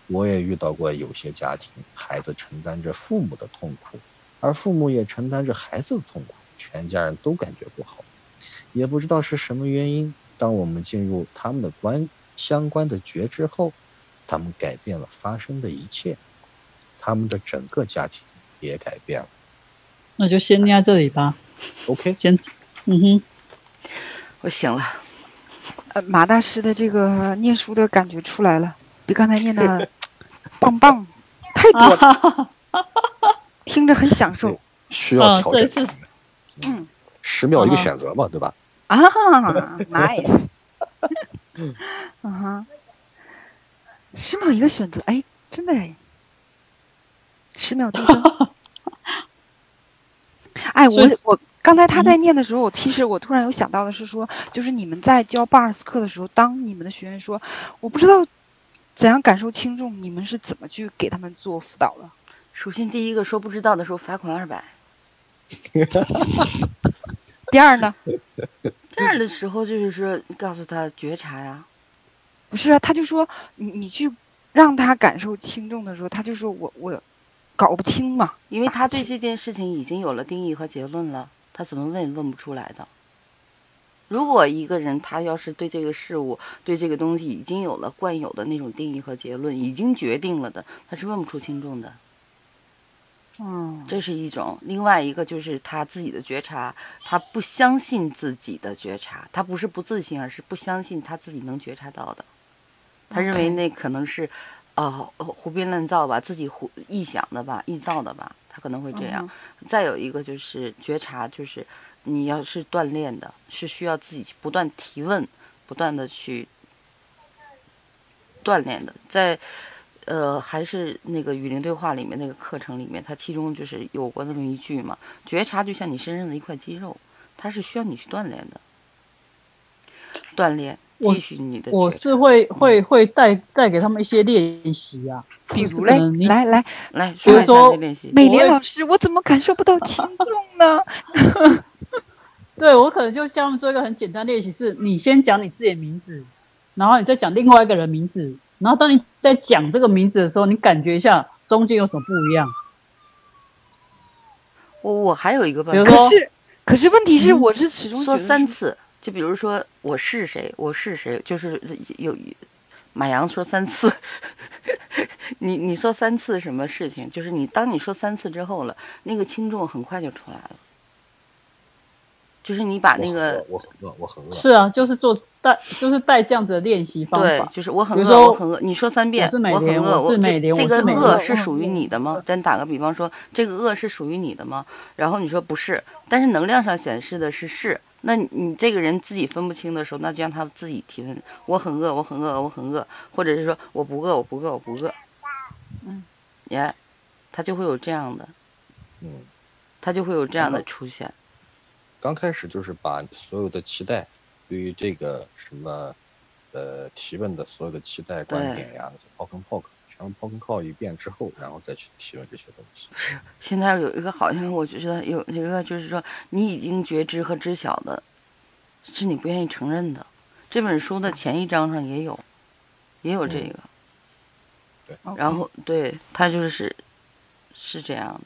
我也遇到过有些家庭，孩子承担着父母的痛苦，而父母也承担着孩子的痛苦，全家人都感觉不好。也不知道是什么原因，当我们进入他们的关相关的觉知后，他们改变了发生的一切，他们的整个家庭也改变了。那就先念这里吧。OK，先，嗯哼，我醒了。呃，马大师的这个念书的感觉出来了，比刚才念的棒棒太多了，(laughs) 听着很享受。需要啊，调这整。是嗯十秒一个啊选择嘛，对吧？啊，(laughs) nice，嗯哼，十秒一个选择，哎，真的哎，十秒定生。(laughs) 哎，我我刚才他在嗯念的时候，我其实我突然有想到的是说，就是你们在教 bars 课的时候，当你们的学员说我不知道怎样感受轻重，你们是怎么去给他们做辅导的？首先第一个说不知道的时候罚款二百，(laughs) 第二呢？第二的时候就是说告诉他觉察呀，不是啊，他就说你你去让他感受轻重的时候，他就说我我搞不清嘛。因为他对这件事情已经有了定义和结论了，他怎么问也问不出来的。如果一个人他要是对这个事物、对这个东西已经有了惯有的那种定义和结论，已经决定了的，他是问不出轻重的。嗯，这是一种，另外一个就是他自己的觉察，他不相信自己的觉察，他不是不自信，而是不相信他自己能觉察到的，他认为那可能是，呃，胡编乱造吧，自己胡臆想的吧，臆造的吧，他可能会这样。再有一个就是觉察，就是你要是锻炼的，是需要自己去不断提问，不断的去锻炼的，在。呃，还是那个雨林对话里面那个课程里面，它其中就是有过那么一句嘛，觉察就像你身上的一块肌肉，它是需要你去锻炼的，锻炼，我继续你的我是会会会带带给他们一些练习啊，比如嘞来来，来说比如说。美莲老师，我怎么感受不到轻重呢？(laughs) 对我可能就教他们做一个很简单的练习，是你先讲你自己的名字，然后你再讲另外一个人名字，然后当你在讲这个名字的时候，你感觉一下中间有什么不一样。我我还有一个办法可是可是问题是，嗯我是始终说三次，就比如说我是谁，我是谁，就是有马阳说三次，(laughs) 你你说三次什么事情？就是你当你说三次之后了，那个轻重很快就出来了。就是你把那个我很饿，我很饿。是啊，就是做带就是带这样子的练习方对法，。就是我很饿，我很饿。你说三遍，我很饿，我是这个饿是属于你的吗？咱打个比方说，这个饿是属于你的吗？然后你说不是，但是能量上显示的是是。那你你这个人自己分不清的时候，那就让他自己提问：我很饿，我很饿，我很饿，或者是说我不饿，我不饿，我不饿。嗯，耶，他就会有这样的，嗯，他就会有这样的出现。刚开始就是把所有的期待，对于这个什么，呃，提问的所有的期待、观点呀，那些 poke and poke，全部 poke and poke 一遍之后，然后再去提问这些东西。是，现在有一个好像我觉得有一个就是说，你已经觉知和知晓的，是你不愿意承认的。这本书的前一章上也有，也有这个。对。然后，对他就是是这样的。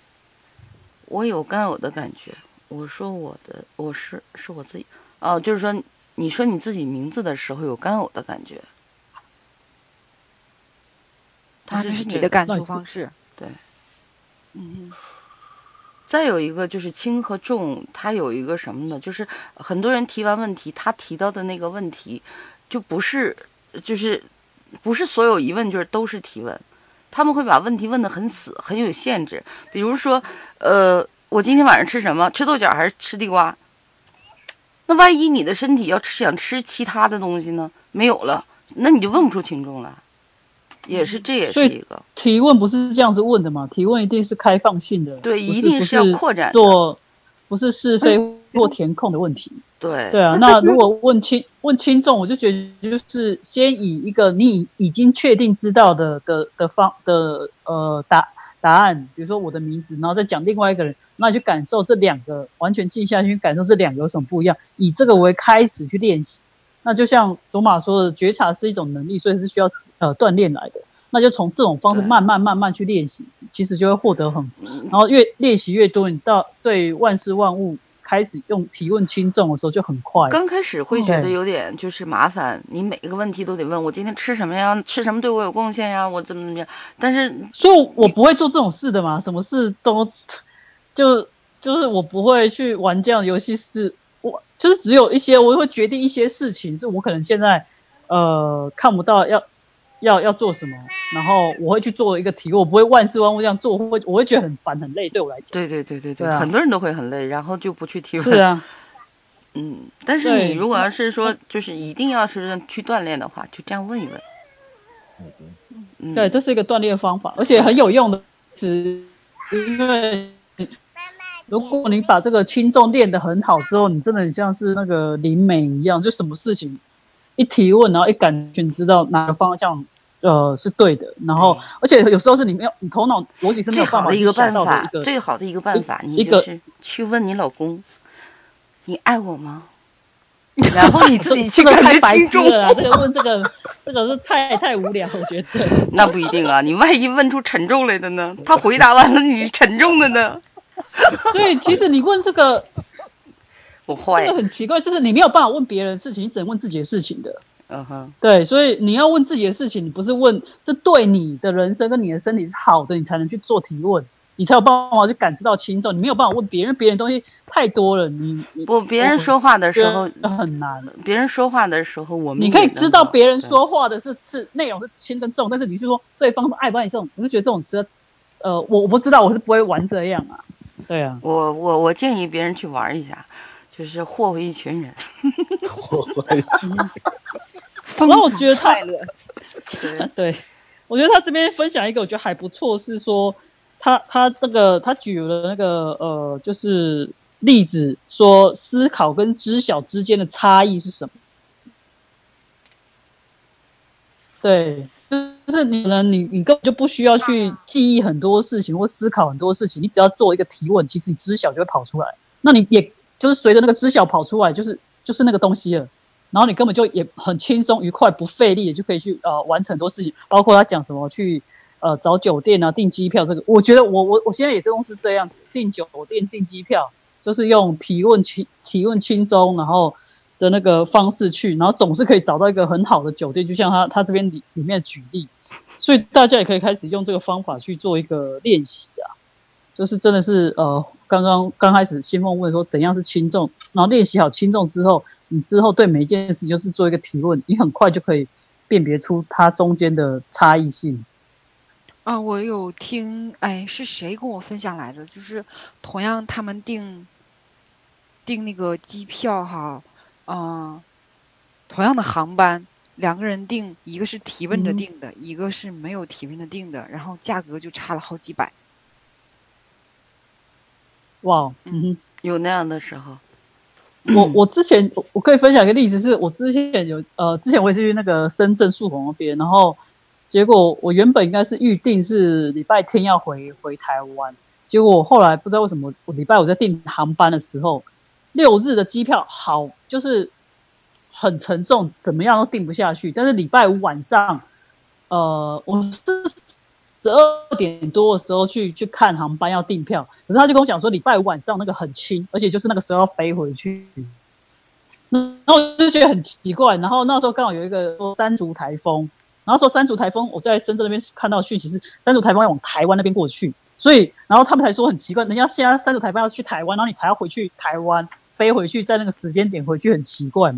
我有干呕的感觉。我说我的，我是是我自己。哦，就是说，你说你自己名字的时候有干呕的感觉。他这是你的感受方式。对。嗯。再有一个就是轻和重，它有一个什么呢？就是很多人提完问题，他提到的那个问题，就不是，就是不是所有疑问就是都是提问，他们会把问题问的很死，很有限制。比如说，呃，我今天晚上吃什么？吃豆角还是吃地瓜？那万一你的身体要吃想吃其他的东西呢？没有了，那你就问不出轻重来。也是，这也是一个提问，不是这样子问的嘛？提问一定是开放性的，对，一定是要扩展做，不是是非或填空的问题。对，对啊。(laughs) 那如果问轻问轻重，我就觉得就是先以一个你已经确定知道的的的方的呃答答案，比如说我的名字，然后再讲另外一个人，那去感受这两个完全静下去，感受这两个有什么不一样，以这个为开始去练习。那就像卓玛说的，觉察是一种能力，所以是需要。呃，锻炼来的，那就从这种方式慢慢慢慢去练习，其实就会获得很，然后越练习越多，你到对万事万物开始用提问轻重的时候就很快。刚开始会觉得有点就是麻烦，你每一个问题都得问我今天吃什么呀？吃什么对我有贡献呀？我怎么怎么样？但是，所以我不会做这种事的嘛，什么事都就就是我不会去玩这样的游戏，是我就是只有一些我会决定一些事情，是我可能现在呃看不到要。要要做什么，然后我会去做一个题，我不会万事万物这样做，会我会觉得很烦很累，对我来讲。对对对对对，很多人都会很累，然后就不去提问。是啊，嗯，但是你如果要是说就是一定要是去锻炼的话，就这样问一问。嗯对，这是一个锻炼方法，而且很有用的，是因为如果你把这个轻重练得很好之后，你真的很像是那个灵美一样，就什么事情一提问，然后一感觉，你知道哪个方向。呃，是对的。然后，而且有时候是你没有，你头脑逻辑是没有办法的一个办法，最好的一个办法，你就是去问你老公，你爱我吗？(laughs) 然后你自己去感觉轻重了。这个 (laughs) 问这个，这个是太太无聊，我觉得。那不一定啊，你万一问出沉重来的呢？他回答完了，你沉重的呢？(laughs) 对，其实你问这个，我坏，这个很奇怪，就是你没有办法问别人的事情，你只能问自己的事情的。嗯哼，对，所以你要问自己的事情，你不是问是对你的人生跟你的身体是好的，你才能去做提问，你才有办法去感知到轻重。你没有办法问别人，别人东西太多了，你不别人说话的时候很难。别人说话的时候，我们你可以知道别人说话的是是内容是轻跟重，但是你是说对方爱不爱你这种，我就觉得这种是呃，我我不知道，我是不会玩这样啊。对啊，我我我建议别人去玩一下，就是霍霍一群人，(laughs) (laughs) (laughs) 霍霍一群人。然后我觉得他，(laughs) 对，我觉得他这边分享一个我觉得还不错，是说他他这个他举了那个呃，就是例子，说思考跟知晓之间的差异是什么？对，就是你可能你你根本就不需要去记忆很多事情或思考很多事情，你只要做一个提问，其实你知晓就会跑出来。那你也就是随着那个知晓跑出来，就是就是那个东西了。然后你根本就也很轻松愉快不费力，就可以去呃完成很多事情，包括他讲什么去呃找酒店啊订机票这个，我觉得我我我现在也是都是这样子订酒店订机票，就是用提问轻提问轻松然后的那个方式去，然后总是可以找到一个很好的酒店，就像他他这边里里面举例，所以大家也可以开始用这个方法去做一个练习啊，就是真的是呃刚刚刚开始新凤问说怎样是轻重，然后练习好轻重之后。你之后对每一件事就是做一个提问，你很快就可以辨别出它中间的差异性。啊，我有听，哎，是谁跟我分享来着？就是同样他们订订那个机票哈，嗯，同样的航班，两个人订，一个是提问着订的，一个是没有提问的订的，然后价格就差了好几百。哇，嗯，有那样的时候。我我之前我我可以分享一个例子，是我之前有呃，之前我也是去那个深圳树红那边，然后结果我原本应该是预定是礼拜天要回回台湾，结果我后来不知道为什么，我礼拜五在订航班的时候，六日的机票好就是很沉重，怎么样都订不下去，但是礼拜五晚上，呃，我是十二点多的时候去去看航班要订票，可是他就跟我讲说礼拜五晚上那个很轻，而且就是那个时候要飞回去。然后我就觉得很奇怪，然后那时候刚好有一个说山竹台风，然后说山竹台风，我在深圳那边看到讯息是山竹台风要往台湾那边过去，所以然后他们才说很奇怪，人家现在山竹台风要去台湾，然后你才要回去台湾飞回去，在那个时间点回去很奇怪。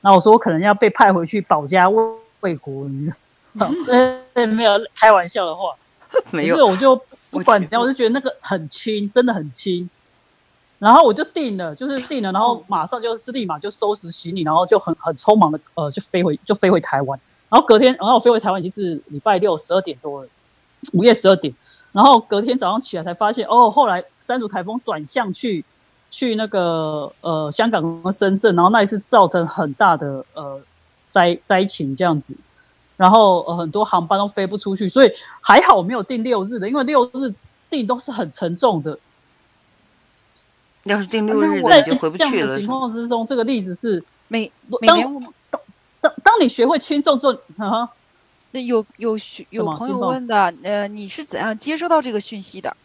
然后我说我可能要被派回去保家卫国，你知道？呃，(laughs) 没有开玩笑的话。(laughs) 没有，我就不管我怎样，我就觉得那个很轻，真的很轻。然后我就定了，就是定了，然后马上就是立马就收拾行李，然后就很很匆忙的呃就飞回就飞回台湾。然后隔天，然后我飞回台湾已经是礼拜六十二点多了，午夜十二点。然后隔天早上起来才发现，哦，后来山竹台风转向去去那个呃香港和深圳，然后那一次造成很大的呃灾灾情这样子。然后呃很多航班都飞不出去，所以还好我没有订六日的，因为六日订都是很沉重的。要是订六日在的你就回不去了情。况之中，这个例子是每每当年我们当当你学会轻重之后，哈哈，那有有学有朋友问的，呃，你是怎样接收到这个讯息的？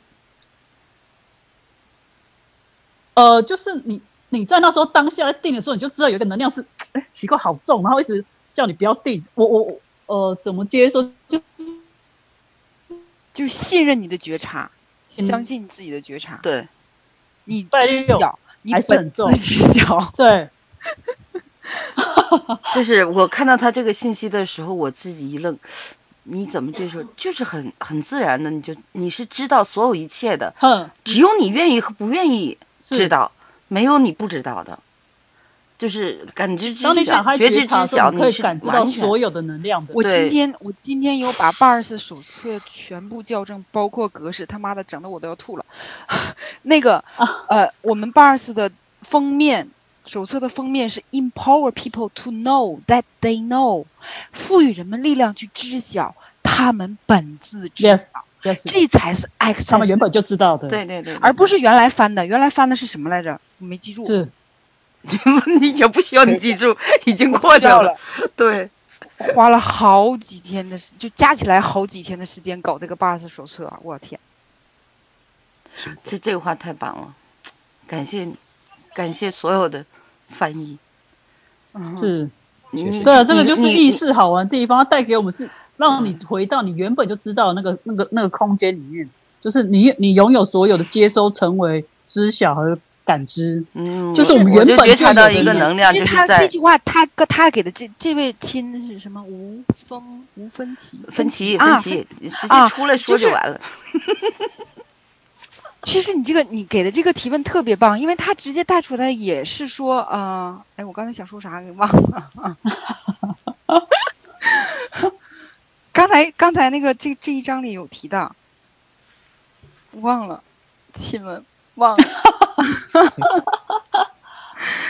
呃，就是你你在那时候当下在定的时候，你就知道有一个能量是，哎，奇怪，好重，然后一直叫你不要定。我我我呃，怎么接受？就就是信任你的觉察，嗯相信你自己的觉察，对，你知晓，你还是本很重自知晓。对，(laughs) 就是我看到他这个信息的时候，我自己一愣，你怎么接受？就是很很自然的，你就你是知道所有一切的，嗯，只有你愿意和不愿意是知道，没有你不知道的，就是感知知当你打晓、开觉知知晓，你可以是感知到所有的能量的。我今天我今天有把 BARS 手册全部校正，包括格式，他妈的整的我都要吐了。(laughs) 那个呃，我们 BARS 的封面手册的封面是 Empower people to know that they know，赋予人们力量去知晓他们本自知晓 Yes，这才是 access，他们原本就知道的，对对对，而不是原来翻的。原来翻的是什么来着？我没记住。是 (laughs) 你也不需要你记住，已经过去了。掉了。对，花了好几天的时，就加起来好几天的时间搞这个 BARS 手册啊！我天，这这个话太棒了，感谢你，感谢所有的翻译。嗯，是，对啊，这个就是你你意识好玩的地方，它带给我们是让你回到你原本就知道的那个那个那个空间里面，就是你你拥有所有的接收，成为知晓和感知。嗯，就是我就原本就觉察到一个能量，就是在他这句话，他跟他给的这这位亲是什么？无风无分歧，分歧啊分歧，直接啊出来说就就是完了。(laughs) 其实你这个你给的这个提问特别棒，因为他直接带出来也是说，呃，哎，我刚才想说啥给忘了。(laughs) 刚才刚才那个这这一章里有提到，忘了，亲们忘了。(laughs)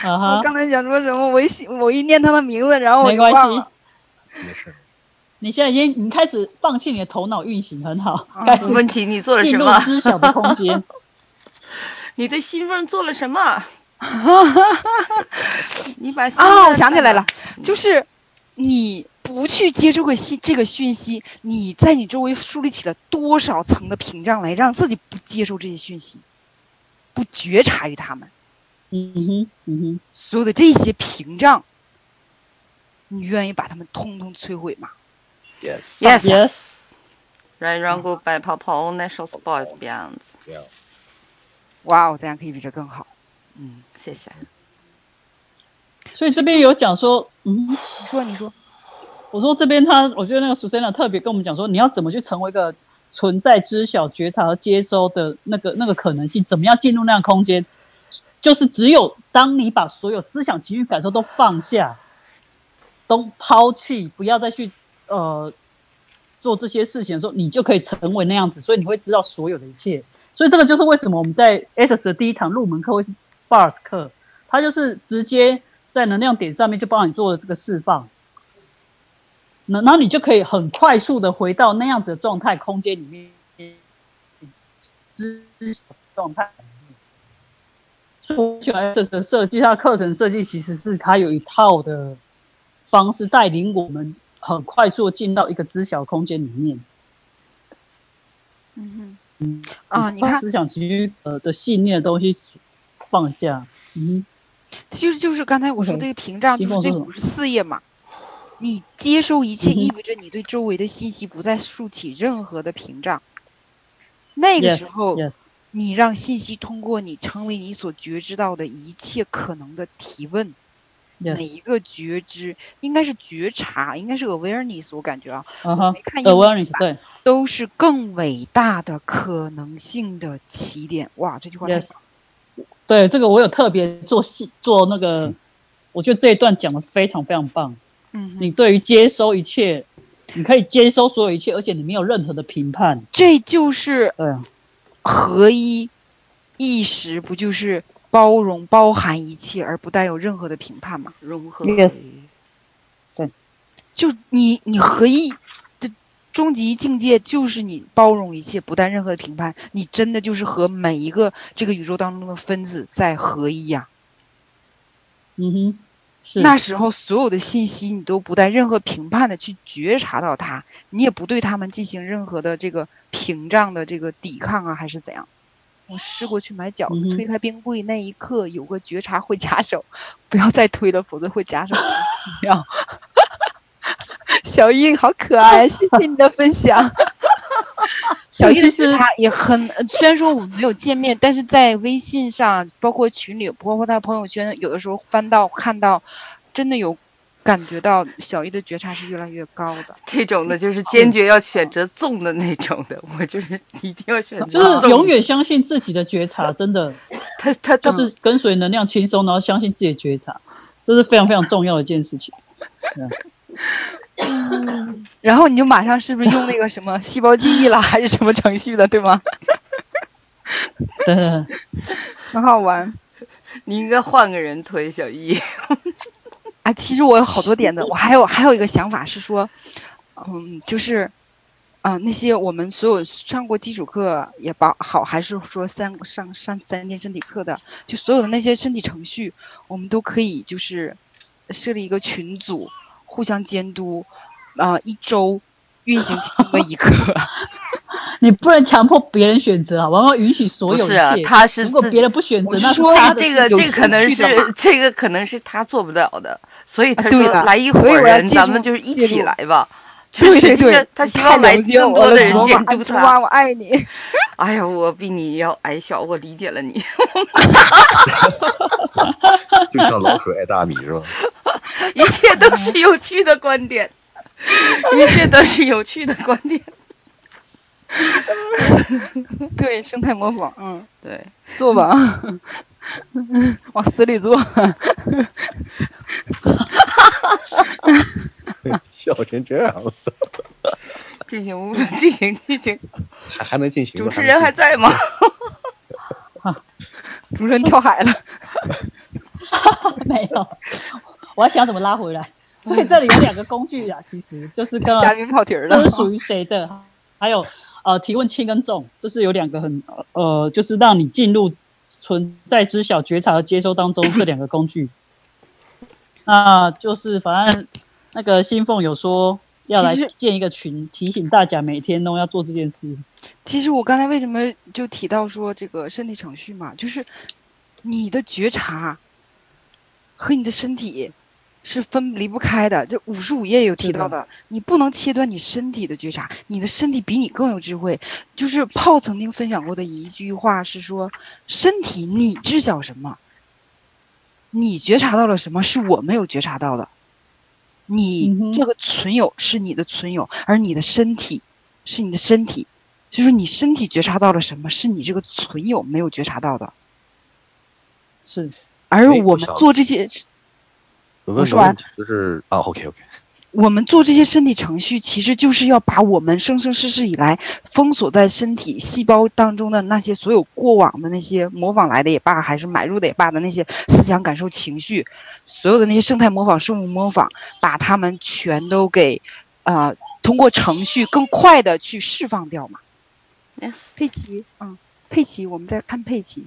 啊我哈，刚才想说什么，我一想我一念他的名字，然后我没关系就忘了。，没事。你现在已经你开始放弃你的头脑运行，很好，啊 (laughs) 开始问题你做了进入什么？知晓的空间。(laughs) 你对兴奋做了什么？你把兴啊，我想起来了，就是你不去接受个信这个讯息，你在你周围树立起了多少层的屏障来让自己不接受这些讯息，不觉察于他们。嗯哼，嗯哼，所有的这些屏障，你愿意把他们通通摧毁吗？Yes，Yes，Yes 让让我白泡泡那首 sport 这样子。这样哇哦，这样可以比这更好。嗯，谢谢。所以这边有讲说，嗯，你说，你说，我说这边他，我觉得那个 Susanna 特别跟我们讲说，你要怎么去成为一个存在、知晓、觉察和接收的那个那个可能性，怎么样进入那样空间，就是只有当你把所有思想、情绪、感受都放下，都抛弃，不要再去呃做这些事情的时候，你就可以成为那样子，所以你会知道所有的一切。所以这个就是为什么我们在 S 的第一堂入门课会是 Bars 课，它就是直接在能量点上面就帮你做了这个释放，那然后你就可以很快速的回到那样子的状态空间里面，知状态。所以我喜欢这次设计，它课程设计其实是它有一套的方式带领我们很快速进到一个知晓空间里面。嗯嗯啊你看思想其实呃的信念的东西放下，嗯就是就是刚才我说这个屏障，就是这五十四页嘛。你接收一切，意味着你对周围的信息不再竖起任何的屏障。那个时候，yes，你让信息通过你成为你所觉知到的一切可能的提问。每一个觉知应该是觉察，应该是 awareness，我感觉啊，嗯哼没看英文，awareness 对都是更伟大的可能性的起点。哇，这句话，yes，对这个我有特别做细做那个，我觉得这一段讲的非常非常棒。嗯，你对于接收一切，你可以接收所有一切，而且你没有任何的评判。这就是合一意识，不就是包容、包含一切，而不带有任何的评判吗？融合 Yes 就你你合一的终极境界，就是你包容一切，不带任何的评判。你真的就是和每一个这个宇宙当中的分子在合一呀、嗯哼，是那时候所有的信息你都不带任何评判的去觉察到它，你也不对他们进行任何的这个屏障的这个抵抗啊，还是怎样？我试过去买饺子，嗯推开冰柜那一刻有个觉察会夹手，不要再推了，否则会夹手。不要。小印好可爱，谢谢你的分享。小印的其实觉察也很，呃虽然说我们没有见面，但是在微信上，包括群里，包括他朋友圈，有的时候翻到看到，真的有感觉到小易的觉察是越来越高的。这种的就是坚决要选择纵的那种的，我就是一定要选择就是永远相信自己的觉察，真的 (laughs) 他他他就是跟随能量轻松，然后相信自己的觉察，这是非常非常重要的一件事情。(laughs) 然后你就马上是不是用那个什么 (laughs) 细胞记忆了，还是什么程序的，对吗？对 (laughs) 很好玩。你应该换个人推小易，啊，其实我有好多点子，我还有还有一个想法是说，嗯，就是，啊、那些我们所有上过基础课也包好，还是说三上上三天身体课的，就所有的那些身体程序，我们都可以就是设立一个群组，互相监督，啊、一周运行其中的一个。(laughs) 你不能强迫别人选择啊，我们要允许所有一不是啊。他是如果别人不选择，那这个这个可能是 (laughs) 这个可能是他做不了的，所以他说来一伙人，咱们就是一起来吧。就对对对，他希望来更多的人监督他。我爱你。(laughs) 哎呀，我比你要矮小，我理解了你。(laughs) 就像老鼠爱大米是吧？(laughs) 一切都是有趣的观点，一切都是有趣的观点。对，生态模仿，嗯，对，做吧，往死里做。笑成这样了，(laughs) 进行进行进行，还还能进行吗？主持人还在吗？(laughs) 主持人跳海了，(laughs) 没有，我要想怎么拉回来。所以这里有两个工具啊，其实就是刚刚嘉宾跑题儿了。这是属于谁的？还有呃，提问轻跟重，就是有两个很呃，就是让你进入存在知晓、觉察和接收当中这两个工具。那就是反正那个新凤有说要来建一个群，提醒大家每天都要做这件事。其实我刚才为什么就提到说这个身体程序嘛，就是你的觉察和你的身体是分离不开的。就五十五页有提到的，你不能切断你身体的觉察，你的身体比你更有智慧。就是泡曾经分享过的一句话是说，身体你知晓什么，你觉察到了什么是我没有觉察到的。嗯你这个存有是你的存有，而你的身体是你的身体，就是你身体觉察到了什么，是你这个存有没有觉察到的。是。而我们做这些，我我说完问个问题，就是啊，OK OK，我们做这些身体程序，其实就是要把我们生生世世以来封锁在身体细胞当中的那些所有过往的那些模仿来的也罢，还是买入的也罢的那些思想、感受、情绪，所有的那些生态模仿、生物模仿，把它们全都给，啊、通过程序更快的去释放掉嘛。Yes，佩奇，嗯，佩奇，我们在看佩奇。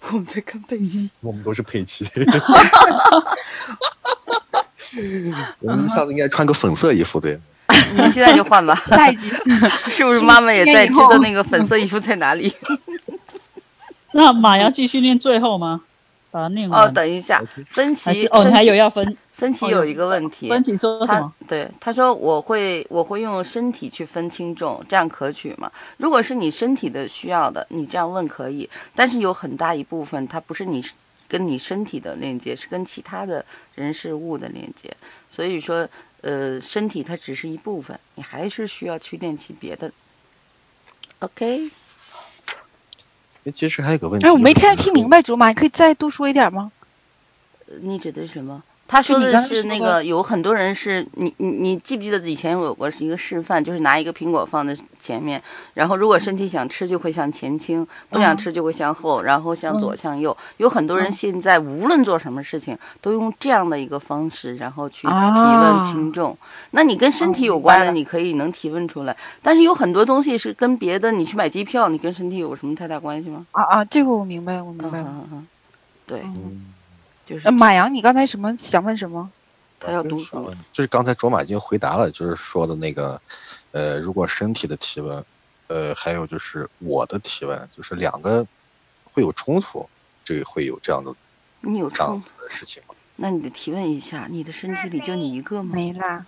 (laughs) 我们在看佩奇。我们都是佩奇。(laughs) 我们下次应该穿个粉色衣服对。你现在就换吧，下一集是不是妈妈也在知道那个粉色衣服在哪里？(laughs) 那马要继续念最后吗？把它念完。哦，等一下，分歧哦，你还有要分分歧有一个问题，分歧说什他么？对他说我会我会用身体去分轻重，这样可取吗？如果是你身体的需要的，你这样问可以，但是有很大一部分它不是你跟你身体的链接，是跟其他的人事物的链接，所以说呃身体它只是一部分，你还是需要去练习别的。OK，其实还有个问题，哎，我没就是太听明白，卓玛，你可以再多说一点吗？呃你指的是什么？他说的是那个有很多人是你你你记不记得以前有过是一个示范，就是拿一个苹果放在前面，然后如果身体想吃就会向前倾，不想嗯吃就会向后，然后向左嗯向右。有很多人嗯现在无论做什么事情都用这样的一个方式，然后去提啊问轻重。那你跟身哦体有关的，你可以能提问出来，但是有很多东西是跟别的，你去买机票，你跟身体有什么太大关系吗？啊啊，这个我明白，我明嗯白嗯。嗯嗯，对，嗯就是呃，马阳，你刚才什么想问什么？他要读书。就是刚才卓玛已经回答了，就是说的那个，呃，如果身体的提问，呃，还有就是我的提问，就是两个会有冲突，这个会有这样的你有冲突的事情吗？那你得提问一下，你的身体里就你一个吗？没啦。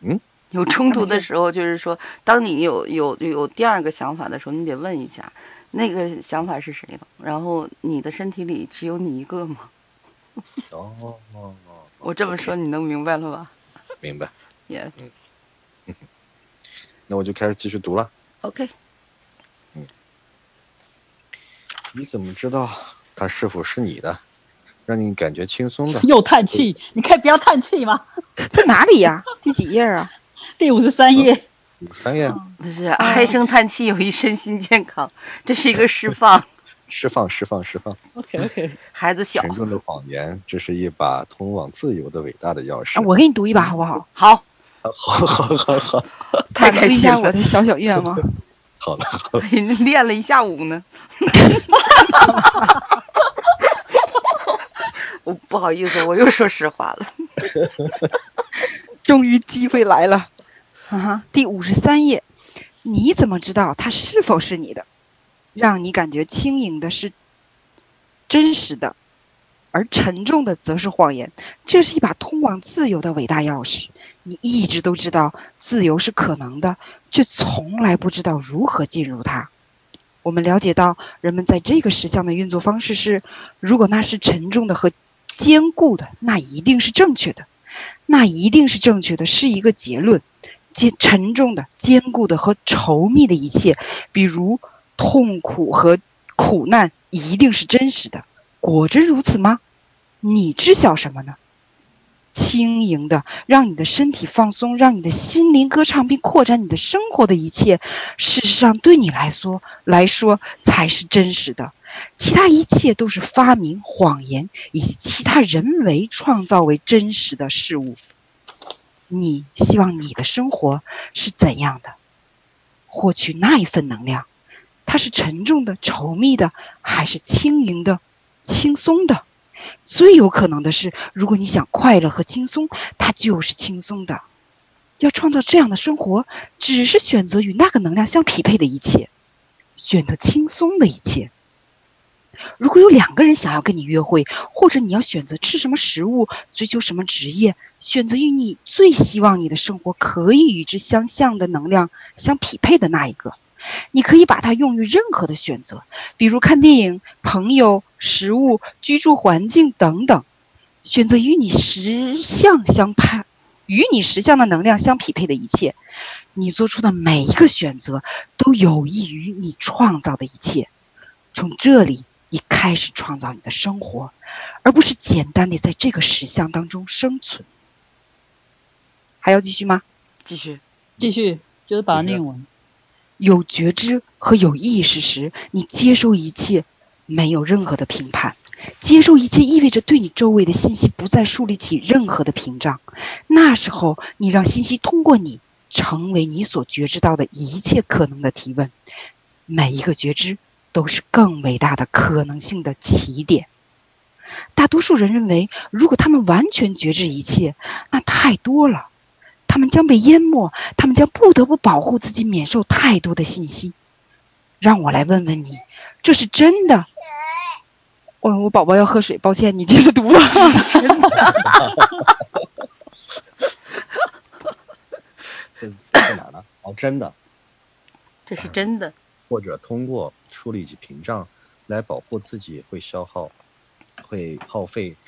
嗯有冲突的时候，就是说，当你有有有第二个想法的时候，你得问一下，那个想法是谁的？然后你的身体里只有你一个吗？哦，(laughs) 我这么说你能明白了吧明白。？Yes，(laughs) 那我就开始继续读了。OK，你怎么知道他是否是你的？让你感觉轻松的。(laughs) 又叹气，你可以不要叹气吗？在哪里呀？第几页啊？第五十三页，三页不是唉声叹气有益身心健康，(laughs) 这是一个 (laughs) 释放。释放，释放，释放。OK OK，孩子小沉，重的谎言，这是一把通往自由的伟大的钥匙。啊，我给你读一把好不好？好，好好好好 (laughs) 太开心了，下我的小小愿望。好了，练了一下午呢。我不好意思，我又说实话了。终于机会来了，啊哈！第五十三页，你怎么知道它是否是你的？让你感觉轻盈的是真实的，而沉重的则是谎言。这是一把通往自由的伟大钥匙。你一直都知道自由是可能的，却从来不知道如何进入它。我们了解到，人们在这个实相的运作方式是：如果那是沉重的和坚固的，那一定是正确的。那一定是正确的，是一个结论。坚沉重的、坚固的和稠密的一切，比如痛苦和苦难，一定是真实的。果真如此吗？你知晓什么呢？轻盈的，让你的身体放松，让你的心灵歌唱，并扩展你的生活的一切，事实上对你来说来说才是真实的。其他一切都是发明、谎言以及其他人为创造为真实的事物。你希望你的生活是怎样的？获取那一份能量，它是沉重的、稠密的，还是轻盈的、轻松的？最有可能的是，如果你想快乐和轻松，它就是轻松的。要创造这样的生活，只是选择与那个能量相匹配的一切，选择轻松的一切。如果有两个人想要跟你约会，或者你要选择吃什么食物，追求什么职业，选择与你最希望你的生活可以与之相像的能量相匹配的那一个，你可以把它用于任何的选择，比如看电影、朋友、食物、居住环境等等，选择与你实相相配、与你实相的能量相匹配的一切。你做出的每一个选择都有益于你创造的一切。从这里。你开始创造你的生活，而不是简单的在这个实相当中生存。还要继续吗？继续。继续，就是把念完。有觉知和有意识时，你接受一切，没有任何的评判。接受一切意味着对你周围的信息不再树立起任何的屏障。那时候，你让信息通过你，成为你所觉知到的一切可能的提问。每一个觉知都是更伟大的可能性的起点。大多数人认为，如果他们完全觉知一切，那太多了，他们将被淹没，他们将不得不保护自己免受太多的信息。让我来问问你，这是真的？我我宝宝要喝水，抱歉，你接着读吧。(laughs) 这在哪呢？哦，真的。这是真的。或者通过树立起屏障来保护自己，会消耗，会耗费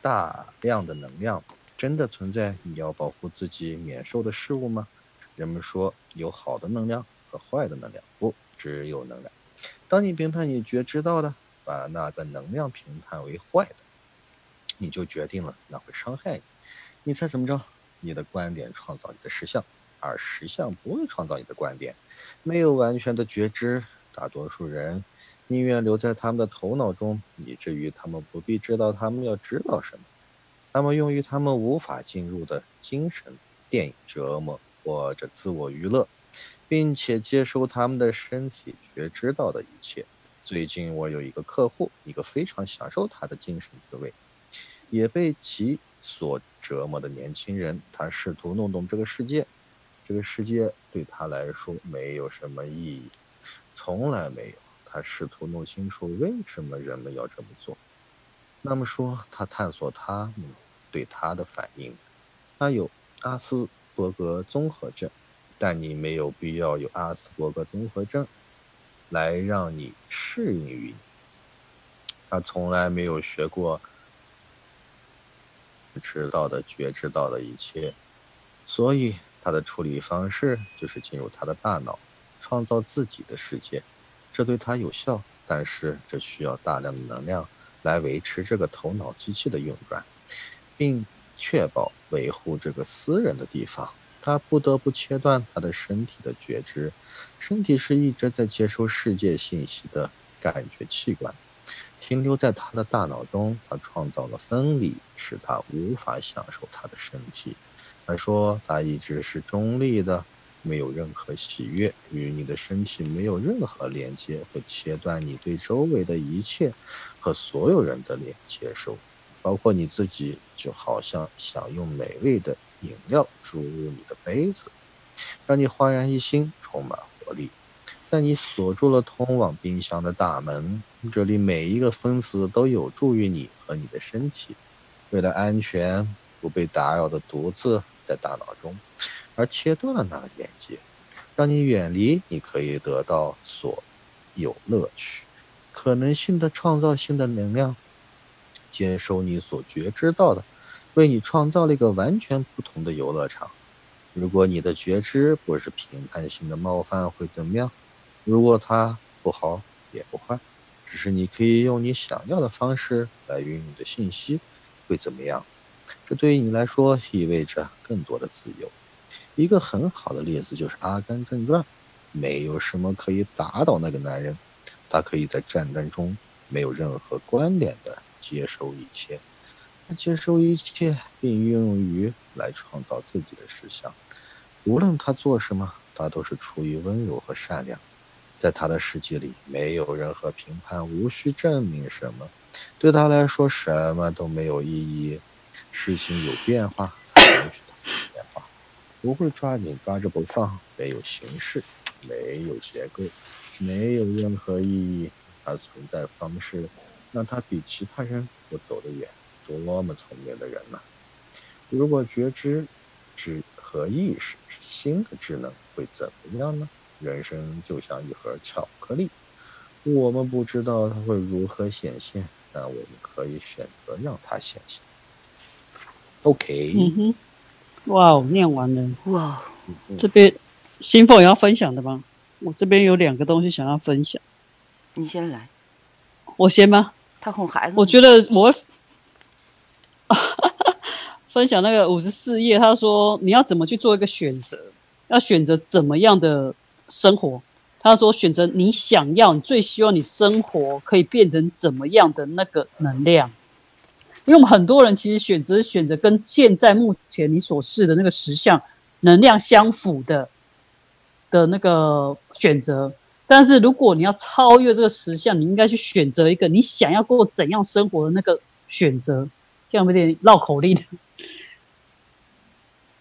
大量的能量。真的存在你要保护自己免受的事物吗？人们说有好的能量和坏的能量，不，只有能量。当你评判你觉知道的，把那个能量评判为坏的，你就决定了那会伤害你。你猜怎么着？你的观点创造你的实相，而实相不会创造你的观点。没有完全的觉知，大多数人宁愿留在他们的头脑中，以至于他们不必知道他们要知道什么。他们用于他们无法进入的精神电影折磨或者自我娱乐，并且接收他们的身体觉知到的一切。最近我有一个客户，一个非常享受他的精神滋味，也被其所折磨的年轻人。他试图弄懂这个世界，这个世界对他来说没有什么意义，从来没有。他试图弄清楚为什么人们要这么做。那么说，他探索他们对他的反应。他有阿斯伯格综合症，但你没有必要有阿斯伯格综合症来让你适应于。他从来没有学过知道的、觉知到的一切，所以他的处理方式就是进入他的大脑，创造自己的世界。这对他有效，但是这需要大量的能量。来维持这个头脑机器的运转，并确保维护这个私人的地方，他不得不切断他的身体的觉知。身体是一直在接收世界信息的感觉器官，停留在他的大脑中。他创造了分离，使他无法享受他的身体。他说他一直是中立的，没有任何喜悦，与你的身体没有任何连接，会切断你对周围的一切。和所有人的连接收，包括你自己，就好像想用美味的饮料注入你的杯子，让你焕然一新，充满活力。但你锁住了通往冰箱的大门，这里每一个分子都有助于你和你的身体。为了安全，不被打扰的独自在大脑中，而切断了那个连接，让你远离你可以得到所有乐趣。可能性的创造性的能量，接收你所觉知到的，为你创造了一个完全不同的游乐场。如果你的觉知不是评判性的冒犯，会怎么样？如果它不好也不坏，只是你可以用你想要的方式来运用的信息，会怎么样？这对于你来说意味着更多的自由。一个很好的例子就是《阿甘正传》，没有什么可以打倒那个男人。他可以在战争中没有任何关联的接收一切，他接收一切并用于来创造自己的实相。无论他做什么，他都是出于温柔和善良。在他的世界里，没有任何评判，无需证明什么。对他来说，什么都没有意义。事情有，变化，不会抓紧抓着不放。没有形式，没有结构。没有任何意义，而存在方式让他比其他人都走得远。多么聪明的人呐！如果觉知、知和意识是新的智能，会怎么样呢？人生就像一盒巧克力，我们不知道它会如何显现，但我们可以选择让它显现。OK。哇哦，念完了。哇，这边新凤也要分享的吗？我这边有两个东西想要分享，你先来，我先吗？他哄孩子，我觉得我分 (laughs) 分享那个五十四页，他说你要怎么去做一个选择，要选择怎么样的生活。他说选择你想要、你最希望你生活可以变成怎么样的那个能量。因为我们很多人其实选择选择跟现在目前你所示的那个实相能量相符的的那个选择，但是如果你要超越这个实相，你应该去选择一个你想要过怎样生活的那个选择，这样有点绕口令。(laughs)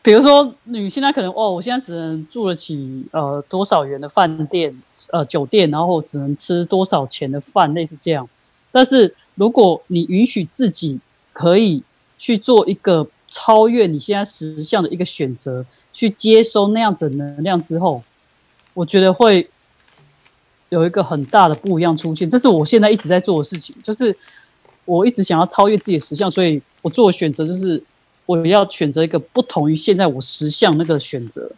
比如说，你现在可能哦，我现在只能住得起呃多少元的饭店呃酒店，然后只能吃多少钱的饭，类似这样。但是如果你允许自己可以去做一个超越你现在实相的一个选择，去接收那样子能量之后，我觉得会有一个很大的不一样出现。这是我现在一直在做的事情，就是我一直想要超越自己的实相，所以我做的选择就是我要选择一个不同于现在我实相那个选择。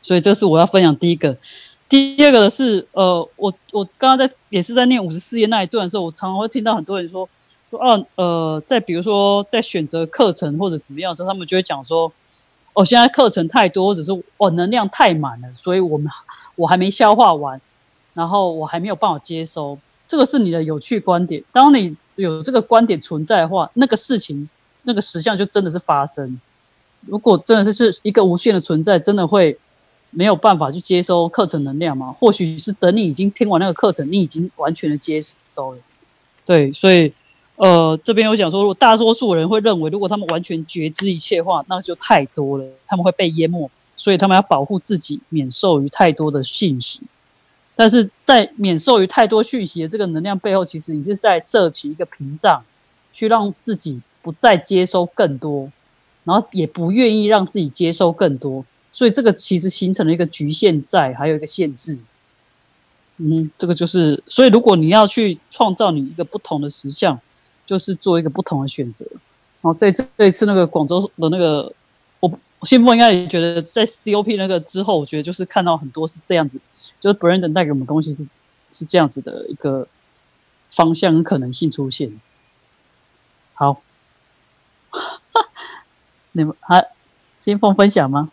所以这是我要分享第一个。第二个是呃，我我刚刚在也是在念五十四页那一段的时候，我常常会听到很多人说。哦，呃，在比如说在选择课程或者怎么样的时候，他们就会讲说，哦，现在课程太多，或者是哦能量太满了，所以我们我还没消化完，然后我还没有办法接收。这个是你的有趣观点。当你有这个观点存在的话，那个事情那个实相就真的是发生。如果真的是是一个无限的存在，真的会没有办法去接收课程能量吗？或许是等你已经听完那个课程，你已经完全的接收了。对，所以。呃，这边有讲说，如果大多数人会认为，如果他们完全觉知一切的话，那就太多了，他们会被淹没，所以他们要保护自己，免受于太多的讯息。但是在免受于太多讯息的这个能量背后，其实你是在设起一个屏障，去让自己不再接收更多，然后也不愿意让自己接收更多，所以这个其实形成了一个局限在，还有一个限制。嗯，这个就是，所以如果你要去创造你一个不同的实相。就是做一个不同的选择，然后在这这一次那个广州的那个，我新峰应该也觉得在 COP 那个之后，我觉得就是看到很多是这样子，就是 Brandon 带给我们东西是是这样子的一个方向跟可能性出现。好，(laughs) 你们还新峰分享吗？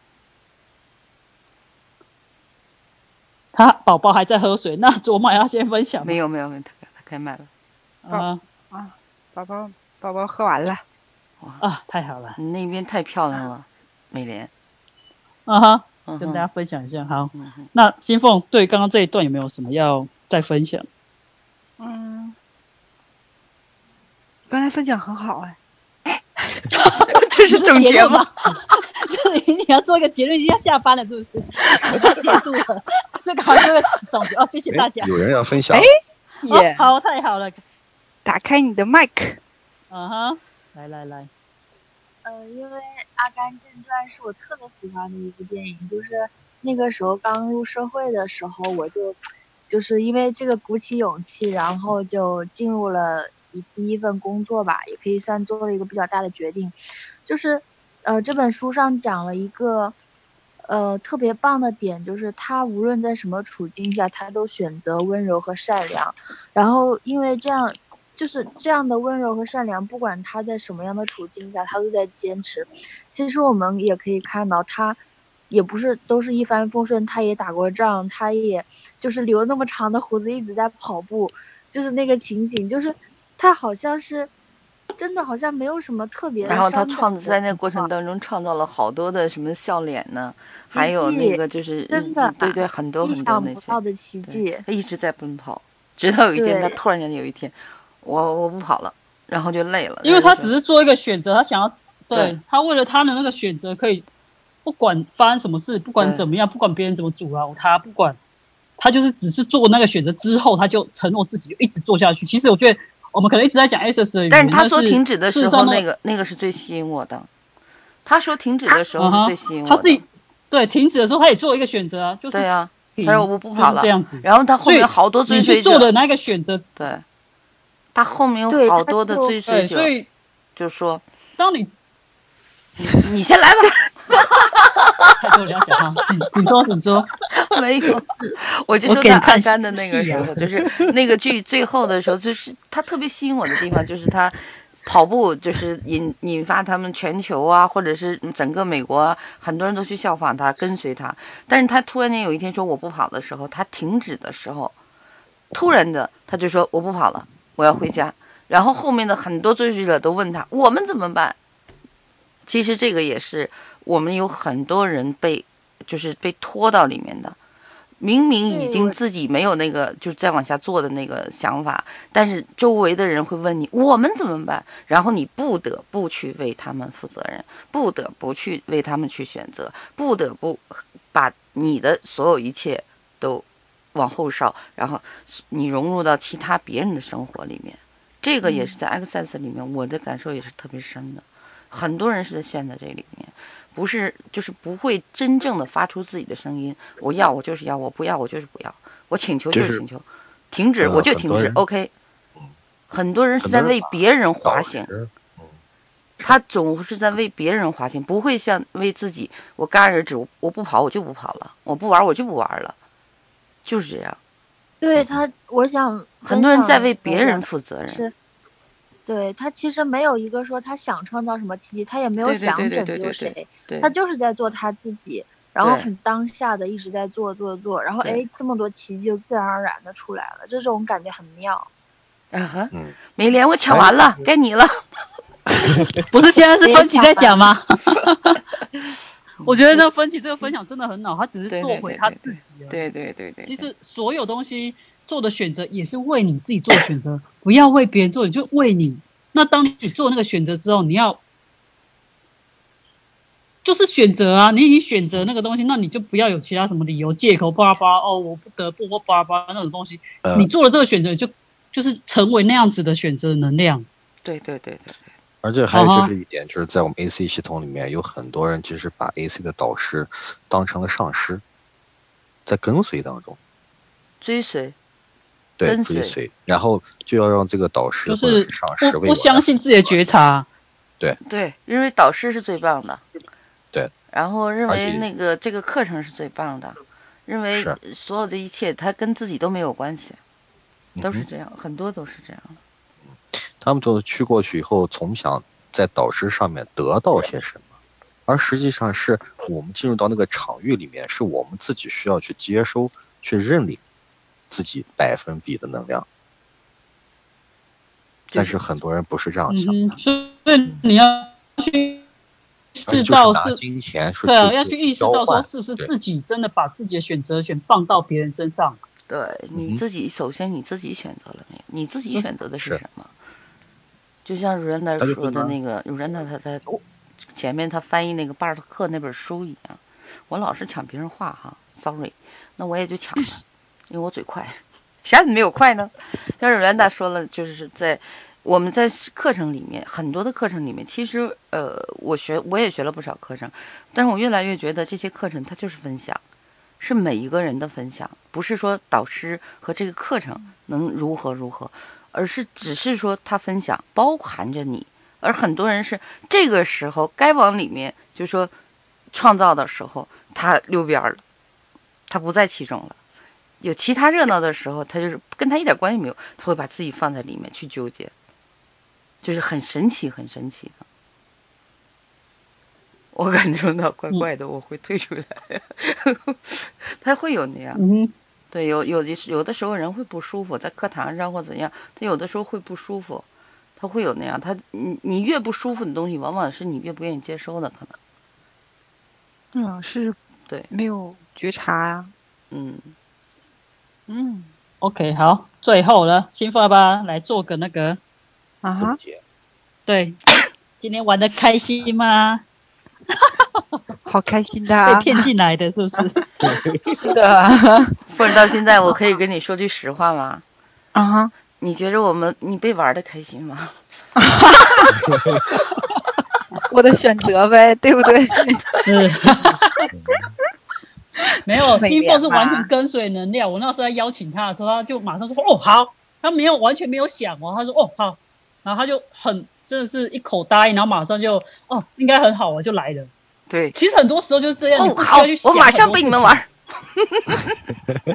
他宝宝还在喝水，那 (laughs) 卓玛要先分享。没有没有没有，他他开麦了。啊啊。宝宝，宝宝喝完了，哇啊，太好了！你那边太漂亮了，美莲。啊哈，跟大家分享一下。好，那新凤对刚刚这一段有没有什么要再分享？嗯，刚才分享很好哎。(laughs) 这是总结吗？(laughs) 这里你要做一个结论，要下班了是不是？结束了，最 (laughs) 好就是总结哦。谢谢大家。有人要分享？哎，耶，好，太好了。打开你的麦克，嗯哼，来来来，呃，因为《阿甘正传》是我特别喜欢的一部电影，就是那个时候刚入社会的时候，我就就是因为这个鼓起勇气，然后就进入了一第一份工作吧，也可以算做了一个比较大的决定，就是呃这本书上讲了一个呃特别棒的点，就是他无论在什么处境下，他都选择温柔和善良，然后因为这样。就是这样的温柔和善良，不管他在什么样的处境下，他都在坚持。其实我们也可以看到，他也不是都是一帆风顺，他也打过仗，他也就是留那么长的胡子一直在跑步，就是那个情景，就是他好像是真的，好像没有什么特别。然后他创在那过程当中创造了好多的什么笑脸呢？还有那个就是真的对对很多很多那些的奇迹，他一直在奔跑，直到有一天他突然间有一天。我我不跑了，然后就累了。因为他只是做一个选择，他想要，对他为了他的那个选择，可以不管发生什么事，不管怎么样，不管别人怎么阻挠他，不管他就是只是做那个选择之后，他就承诺自己就一直做下去。其实我觉得我们可能一直在讲 S S 的，但是他说停止的时候，那个那个是最吸引我的。他说停止的时候是最吸引我的。他自己对停止的时候，他也做一个选择啊，就是对啊，他说我不跑了这样子。然后他后面好多追随做的那个选择，对。他后面有好多的追随者，所以就说：“当你，你先来吧。”太多了解哈，请说，请说。(laughs) 没有，我就说他阿甘的那个时候，就是那个剧最后的时候，就是他特别吸引我的地方，就是他跑步就是引引发他们全球啊，或者是整个美国啊很多人都去效仿他，跟随他。但是他突然间有一天说我不跑的时候，他停止的时候，突然的他就说我不跑了，我要回家。然后后面的很多追随者都问他我们怎么办？其实这个也是我们有很多人被就是被拖到里面的。明明已经自己没有那个，就是再往下做的那个想法，但是周围的人会问你我们怎么办，然后你不得不去为他们负责任，不得不去为他们去选择，不得不把你的所有一切都往后稍，然后你融入到其他别人的生活里面。这个也是在 Access 里面，我的感受也是特别深的，很多人是在陷在这里面。不是，就是不会真正的发出自己的声音。我要，我就是要；我不要，我就是不要。我请求就是请求，停止我就停止。OK。很多人是在为别人滑行，他总是在为别人滑行，不会像为自己。我戛然而止，我不跑，我就不跑了；我不玩，我就不玩了，就是这样。对他，我想很多人在为别人负责任。是。对他其实没有一个说他想创造什么奇迹，他也没有想拯救谁，他就是在做他自己，然后很当下的一直在做做做，然后哎，这么多奇迹就自然而然的出来了，这种感觉很妙。啊哈，美莲，我抢完了，该你了。(laughs) 不是现在是分歧在讲吗？(laughs) 我觉得那分歧这个分享真的很好，他只是做回他自己。对对对对。其实所有东西。做的选择也是为你自己做选择，不要为别人做，你就为你。那当你做那个选择之后，你要就是选择啊，你已经选择那个东西，那你就不要有其他什么理由、借口、巴拉巴拉哦，我不得不或巴拉巴拉那种东西。你做了这个选择，就就是成为那样子的选择能量。对对对对对。而且还有就是一点，就是在我们 AC 系统里面，有很多人其实把 AC 的导师当成了上师，在跟随当中。追随。对，追随，然后就要让这个导师就是上师不不相信自己的觉察，对。对，认为导师是最棒的，对，然后认为那个这个课程是最棒的，认为所有的一切他跟自己都没有关系，都是这样，很多都是这样的。他们都去过去以后，总想在导师上面得到些什么，而实际上是我们进入到那个场域里面，是我们自己需要去接收、去认领。自己百分比的能量，但是很多人不是这样想的。所以你要去意识到是金钱，对啊，要去意识到说是不是自己真的把自己的选择权放到别人身上。对，你自己首先你自己选择了没有？你自己选择的是什么？就像如安达说的那个，如安达他他前面他翻译那个巴尔特克那本书一样，我老是抢别人话哈，sorry，那我也就抢了。因为我嘴快，谁让你没有快呢？像是袁达说了，就是在我们在课程里面很多的课程里面，其实呃，我学我也学了不少课程，但是我越来越觉得这些课程它就是分享，是每一个人的分享，不是说导师和这个课程能如何如何，而是只是说他分享包含着你，而很多人是这个时候该往里面就说创造的时候，他溜边了，他不在其中了。有其他热闹的时候，他就是跟他一点关系没有，他会把自己放在里面去纠结，就是很神奇，很神奇的。我感觉到怪怪的，我会退出来。(laughs) 他会有那样，对，有有的有的时候人会不舒服，在课堂上或怎样，他有的时候会不舒服，他会有那样。他你你越不舒服的东西，往往是你越不愿意接收的，可能。嗯，是，对，没有觉察呀，嗯。嗯，OK，好，最后了，新爸爸来做个那个啊哈，对，(coughs) 今天玩的开心吗？(laughs) 好开心的，被骗进来的是不是？(laughs) (laughs) 是的，夫人到现在，我可以跟你说句实话吗？啊哈，你觉得我们你被玩的开心吗？(laughs) 我的选择呗，对不对？是。没有，新凤是完全跟随能量。我那时候在邀请他的时候，他就马上说：“哦，好。”他没有完全没有想哦，他说：“哦，好。”然后他就很真的是一口答应，然后马上就哦，应该很好，我就来了。对，其实很多时候就是这样，(laughs) 你不需要去想。我马上被你们玩。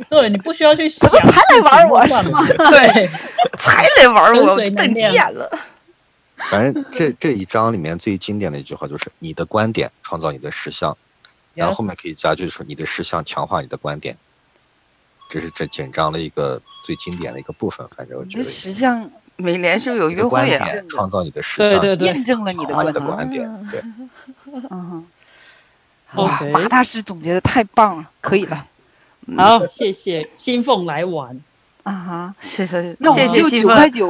对你不需要去想，才来玩我 (laughs) 嘛？(laughs) 对，才来玩我，等急眼了。反正这这一章里面最经典的一句话就是“你的观点创造你的实相”，然后后面可以加句说“你的实相强化你的观点”，这是这整章的一个最经典的一一个部分。反正我觉得实相美联是不是有约会创造你的实相，对对对验证了你的观点。对。嗯哼，哇马大师总结的太棒了，可以了。好，谢谢新凤来玩，啊哈！谢谢那我谢们就九块九，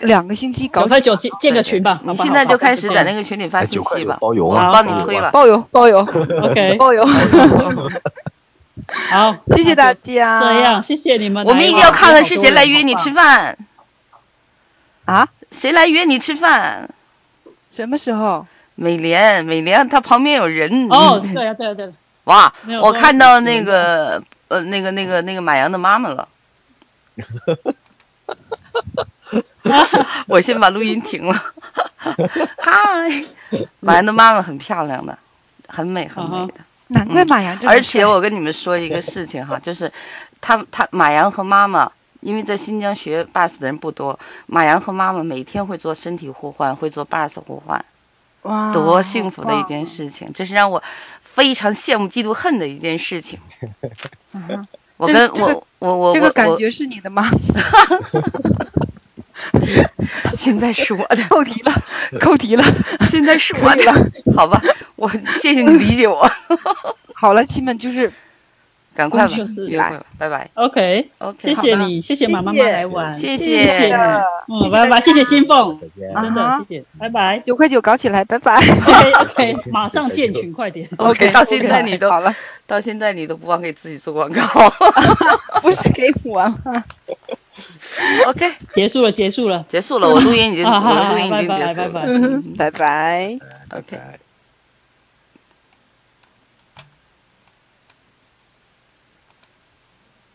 两个星期搞九块九建建个群吧，你现在就开始在那个个群里发信息吧，包邮帮你推了。包邮包邮。OK，(laughs) 包邮，(laughs) 好，谢谢大家。这样，谢谢你们。我们一定要看看是谁来约你吃饭，啊？谁来约你吃饭？什么时候？美莲，美莲，她旁边有人。哦，对呀，对呀，对呀，哇，我看到那个呃，那个那个那个马洋的妈妈了。(laughs) 我先把录音停了。(laughs) 嗨，马洋的妈妈很漂亮的，很美很美的。难怪马洋这么而且我跟你们说一个事情哈，(laughs) 就是他他马洋和妈妈，因为在新疆学 bars 的人不多，马洋和妈妈每天会做身体互换，会做 bars 互换，哇，多幸福的一件事情，这是让我非常羡慕、嫉妒、恨的一件事情。我跟我我我这个感觉是你的吗？(laughs) (laughs) 现在是我的，扣题了，扣题了。现在是我的，(laughs) 好吧，我谢谢你理解我，好了，亲们，就是赶快吧就，是约会吧，拜拜。OK，，OK，谢谢你，谢谢马妈妈来玩，谢谢。谢谢，嗯，拜拜，谢谢金凤，真的谢谢，拜拜。九块九搞起来，拜拜。，OK OK，(laughs) 马上建群，快点。(laughs) OK，到现在你都好了，到现在你都不忘给自己做广告。(laughs) 不是给我了。，OK，结束了，结束了，结束了，我录音已经我录音已经拜拜结束了。拜拜。嗯拜拜。，OK。拜